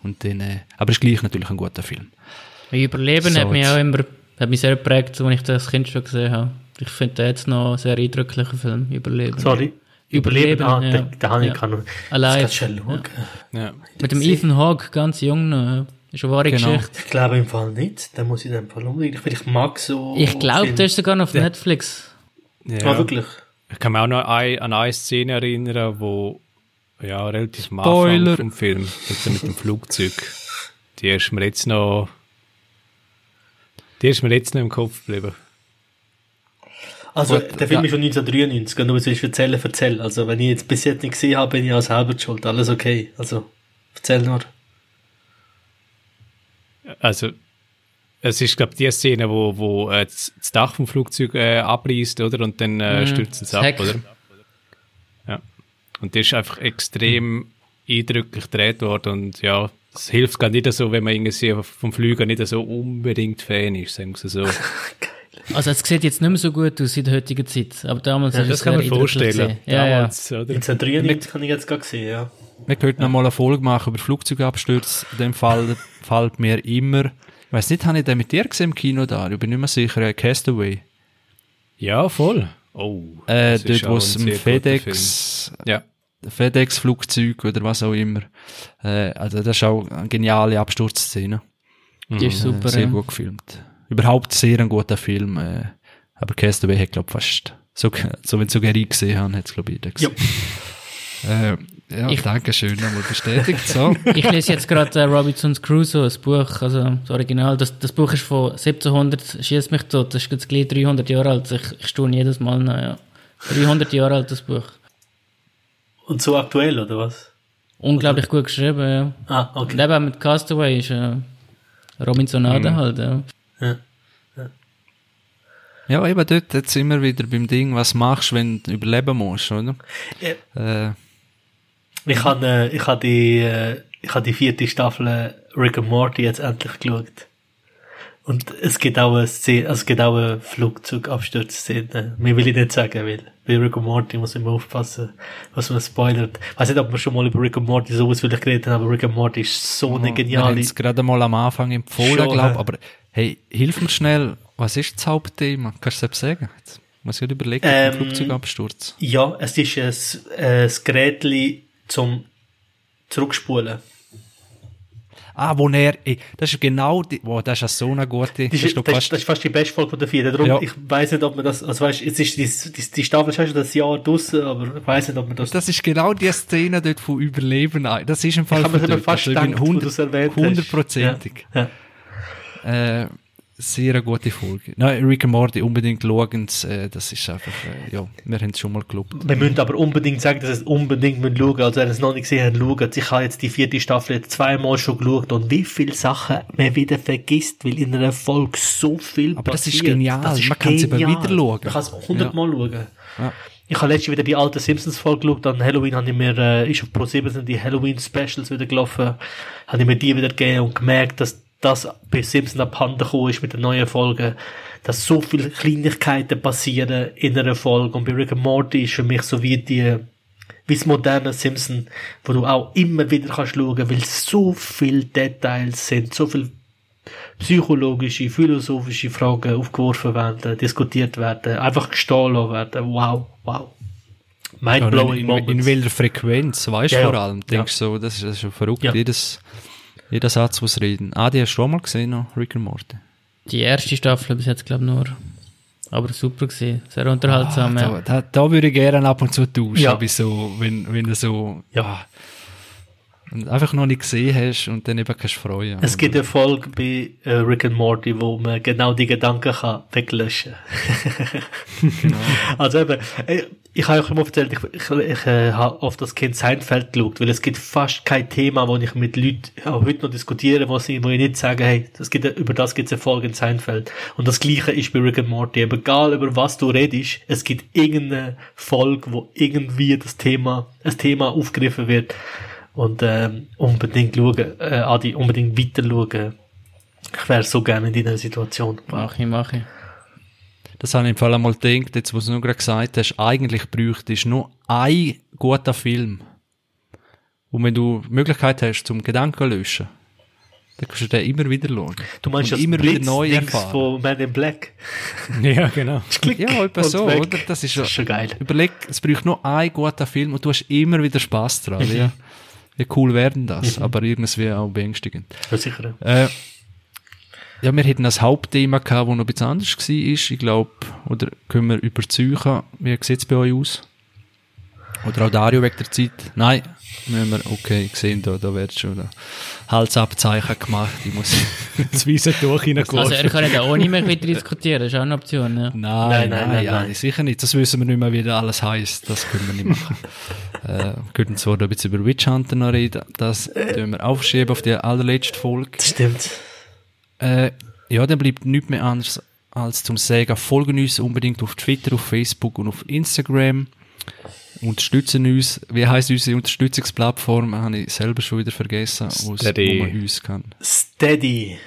Und dann, äh, aber es ist gleich natürlich ein guter Film. Überleben So, hat mich auch immer hat mich sehr geprägt, als ich das Kind schon gesehen habe. Ich finde den jetzt noch einen sehr eindrücklichen Film, Überleben. Sorry. Überleben, Überleben, ah, ja. der, der habe ich Ja. kann. Allein. Das schauen. Ja. Mit dem Ethan Hawke, ganz jung noch. ja. Ist eine wahre Genau. Geschichte. Ich glaube im Fall nicht. Dann muss ich in dem Fall unbedingt. Vielleicht mag so. Ich glaube, der ist sogar noch auf Netflix. Ja. Ah, wirklich? Ich kann mich auch noch ein, an eine Szene erinnern, wo ja relativ am Spoiler. Anfang vom Film, jetzt mit dem Flugzeug, die ist mir jetzt noch, die ist mir jetzt noch im Kopf geblieben. Also, Gut, der Film ja. ist von 1993. Und du willst erzählen, erzähl. Also, wenn ich jetzt bis jetzt nicht gesehen habe, bin ich auch selber schuld. Alles okay. Also, erzähl nur. Also, es ist, glaube ich, die Szene, wo, wo äh, das Dach vom Flugzeug äh, abreißt, oder? Und dann äh, Mhm. stürzt es ab, Heck. oder? Ja. Und das ist einfach extrem eindrücklich gedreht worden. Und ja, es hilft gar nicht so, wenn man irgendwie vom Flüger nicht so unbedingt Fan ist, sagen wir so. Also es sieht jetzt nicht mehr so gut aus in der heutigen Zeit, aber damals ist das es kann man vorstellen. Ja, ja. Damals, oder? 1993 habe ich jetzt gerade gesehen, ja. Wir könnten noch mal eine Folge machen über Flugzeugabstürze. In dem Fall fällt mir immer, ich weiss nicht, habe ich den mit dir gesehen im Kino da? Ich bin nicht mehr sicher, äh, Castaway. Ja, voll. Oh. Äh, das ist dort, wo es ein im sehr guter FedEx, Film. Ja. FedEx-Flugzeug oder was auch immer. Äh, also das ist auch eine geniale Absturzszene. Die ist super. äh, sehr ja. gut gefilmt. Überhaupt sehr ein guter Film. Äh, aber Castaway hat, glaube fast, so, so wenn ich sogar ich gesehen habe, hat es, glaube ich, jeder gesehen. Äh, ja, Ich- danke schön, nochmal bestätigt. So. Ich lese jetzt gerade äh, Robinson's Crusoe, das Buch, also das Original. Das, das Buch ist von 1700, schießt mich tot, das ist jetzt gleich 300 Jahre alt. Ich, ich staune jedes Mal noch, ja. 300 Jahre alt, das Buch. Und so aktuell, oder was? Unglaublich gut geschrieben, ja. Ah, Und okay. eben auch mit Castaway ist äh, Robinsonade halt, ja. Ja. Ja, eben dort jetzt wir wieder beim Ding, was machst du, wenn du überleben musst, oder? Ja. Äh, Ich habe, äh, ich habe die, äh, ich habe die vierte Staffel äh, Rick and Morty jetzt endlich geschaut. Und es gibt auch eine Szene, also es gibt auch eine Flugzeugabsturzszene. Mehr will ich nicht sagen, weil bei Rick and Morty muss man immer aufpassen, was man spoilert. Ich weiß nicht, ob wir schon mal über Rick and Morty so ausführlich geredet haben, aber Rick and Morty ist so eine wir haben geniale, es gerade mal am Anfang empfohlen, glaube hä? aber hey, hilf mir schnell, was ist das Hauptthema? Kannst du das sagen? Jetzt muss ich überlegen, Ähm, Flugzeugabsturz. ja, es ist ein, ein Gerät zum Zurückspulen. Ah, wo er, ey, das ist genau die, wow, das ist ja so eine gute, Das ist, doch das, fast- das ist fast die beste Folge von der vierten. Darum, Ja. ich weiß nicht, ob man das, also weißt, jetzt ist die, die, die Staffel schon das Jahr draussen, aber ich weiß nicht, ob man das, Das ist genau die Szene dort von Überleben. Das ist im Fall ich von dort. fast Also gedacht, wo du es erwähnt hast. hundertprozentig. Ja. Ja. Äh, sehr eine gute Folge. Nein, Rick and Morty unbedingt schauen. Äh, das ist einfach, äh, ja, wir haben es schon mal gelobt. Wir müssen aber unbedingt sagen, dass es unbedingt müssen schauen. Also, wenn ihr es noch nicht gesehen habt, schaut. Ich habe jetzt die vierte Staffel jetzt zweimal schon geschaut und wie viele Sachen man wieder vergisst, weil in einer Folge so viel Aber das ist passiert. genial. Man kann es immer wieder schauen. Man kann es hundertmal schauen. Ja. Ich habe letztens wieder die alte Simpsons-Folge geschaut. An Halloween habe ich mir, äh, ist auf Pro7 sind die Halloween-Specials wieder gelaufen. Habe ich mir die wieder gegeben und gemerkt, dass das bei Simpsons abhanden gekommen ist mit den neuen Folgen. Dass so viele Kleinigkeiten passieren in einer Folge. Und bei Rick and Morty ist für mich so wie die, wie das moderne Simpson, wo du auch immer wieder kannst schauen, weil so viele Details sind, so viele psychologische, philosophische Fragen aufgeworfen werden, diskutiert werden, einfach gestohlen werden. Wow, wow. Ja, in, Mindblowing in, in welcher Frequenz, weißt du Ja, vor allem? Denkst du so, das ist, das ist schon verrückt. Ja. Jedes, jeder Satz, was reden. Ah, die hast du schon mal gesehen, noch, Rick and Morty. Die erste Staffel bis jetzt, glaube ich, nur. Aber super gesehen. Sehr unterhaltsam, Ah, ja. da, da, da würde ich gerne ab und zu tauschen, Ja. so, wenn, wenn du so, Ja. ah, einfach noch nicht gesehen hast und dann eben kannst du freuen. Es gibt eine Folge bei äh, Rick and Morty, wo man genau die Gedanken kann weglöschen. Genau. Also eben, äh, ich habe euch immer erzählt, ich, ich, ich äh, habe auf das Kind Seinfeld geschaut, weil es gibt fast kein Thema, wo ich mit Leuten auch heute noch diskutiere, wo sie, wo ich nicht sage, hey, das gibt, über das gibt es eine Folge in Seinfeld. Und das Gleiche ist bei Rick and Morty. Eben, egal über was du redest, es gibt irgendeine Folge, wo irgendwie das Thema, das Thema aufgegriffen wird. Und ähm, unbedingt schauen, äh, Adi, unbedingt weiter schauen. Ich wäre so gerne in dieser Situation. Mach ich, mach ich. Das habe ich im Fall einmal gedacht, jetzt, was du nur gerade gesagt hast, eigentlich bräuchte ich nur ein guter Film. Und wenn du die Möglichkeit hast, zum Gedanken löschen, dann kannst du den immer wieder schauen. Du meinst Und das immer Blitz wieder neu erfahren. von Man in Black? Ja, genau. Klick Ja, etwa so, weg. oder? Das ist Das ist schon geil. Überleg, es braucht nur ein guter Film und du hast immer wieder Spaß dran. Ja. wie cool werden das, aber irgendwie auch beängstigend. Ja, sicher. Äh, ja, wir hatten das Hauptthema gehabt, das noch ein bisschen anders war, ich glaube, oder können wir überzeugen, wie sieht es bei euch aus? Oder auch Dario wegen der Zeit? Nein, müssen wir, okay, gesehen, da, da wird schon ein Halsabzeichen gemacht, ich muss... Das weiße Tuch Also er kann nicht auch nicht mehr weiter diskutieren, das ist auch eine Option. Ja. Nein, Nein, nein, nein, nein, ja, nein. sicher nicht. Das wissen wir nicht mehr, wie das alles heisst. Das können wir nicht machen. äh, wir könnten zwar noch ein bisschen über Witch Hunter noch reden. Das tun wir aufschieben auf die allerletzte Folge. Das stimmt. Äh, ja, dann bleibt nichts mehr anderes als zum sagen, folgen uns unbedingt auf Twitter, auf Facebook und auf Instagram. Unterstützen uns. Wie heisst unsere Unterstützungsplattform? Habe ich selber schon wieder vergessen, Steady. wo man uns kann. Steady.com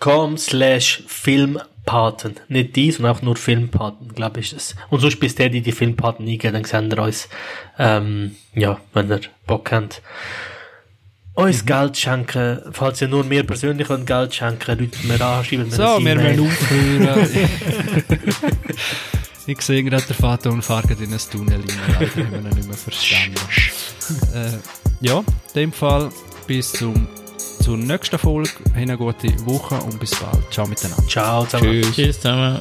.com. slash Filmpaten. Nicht dies, sondern auch nur Filmpaten, glaube ich. Das. Und sonst bei Steady die Filmpaten eingeben, dann seht ihr uns, ähm, ja, wenn ihr Bock habt. Uns Geld schenken, falls ihr nur mir persönlich wollt Geld schenken, Leute mir an, schreiben mir So, wir müssen aufhören. ich sehe gerade, der Vater und fahrt in ein Tunnel rein. Haben wir ihn nicht mehr verstanden. äh, ja, in dem Fall bis zum, zur nächsten Folge. Eine gute Woche und bis bald. Ciao miteinander. Ciao zusammen. Tschüss. Tschüss zusammen.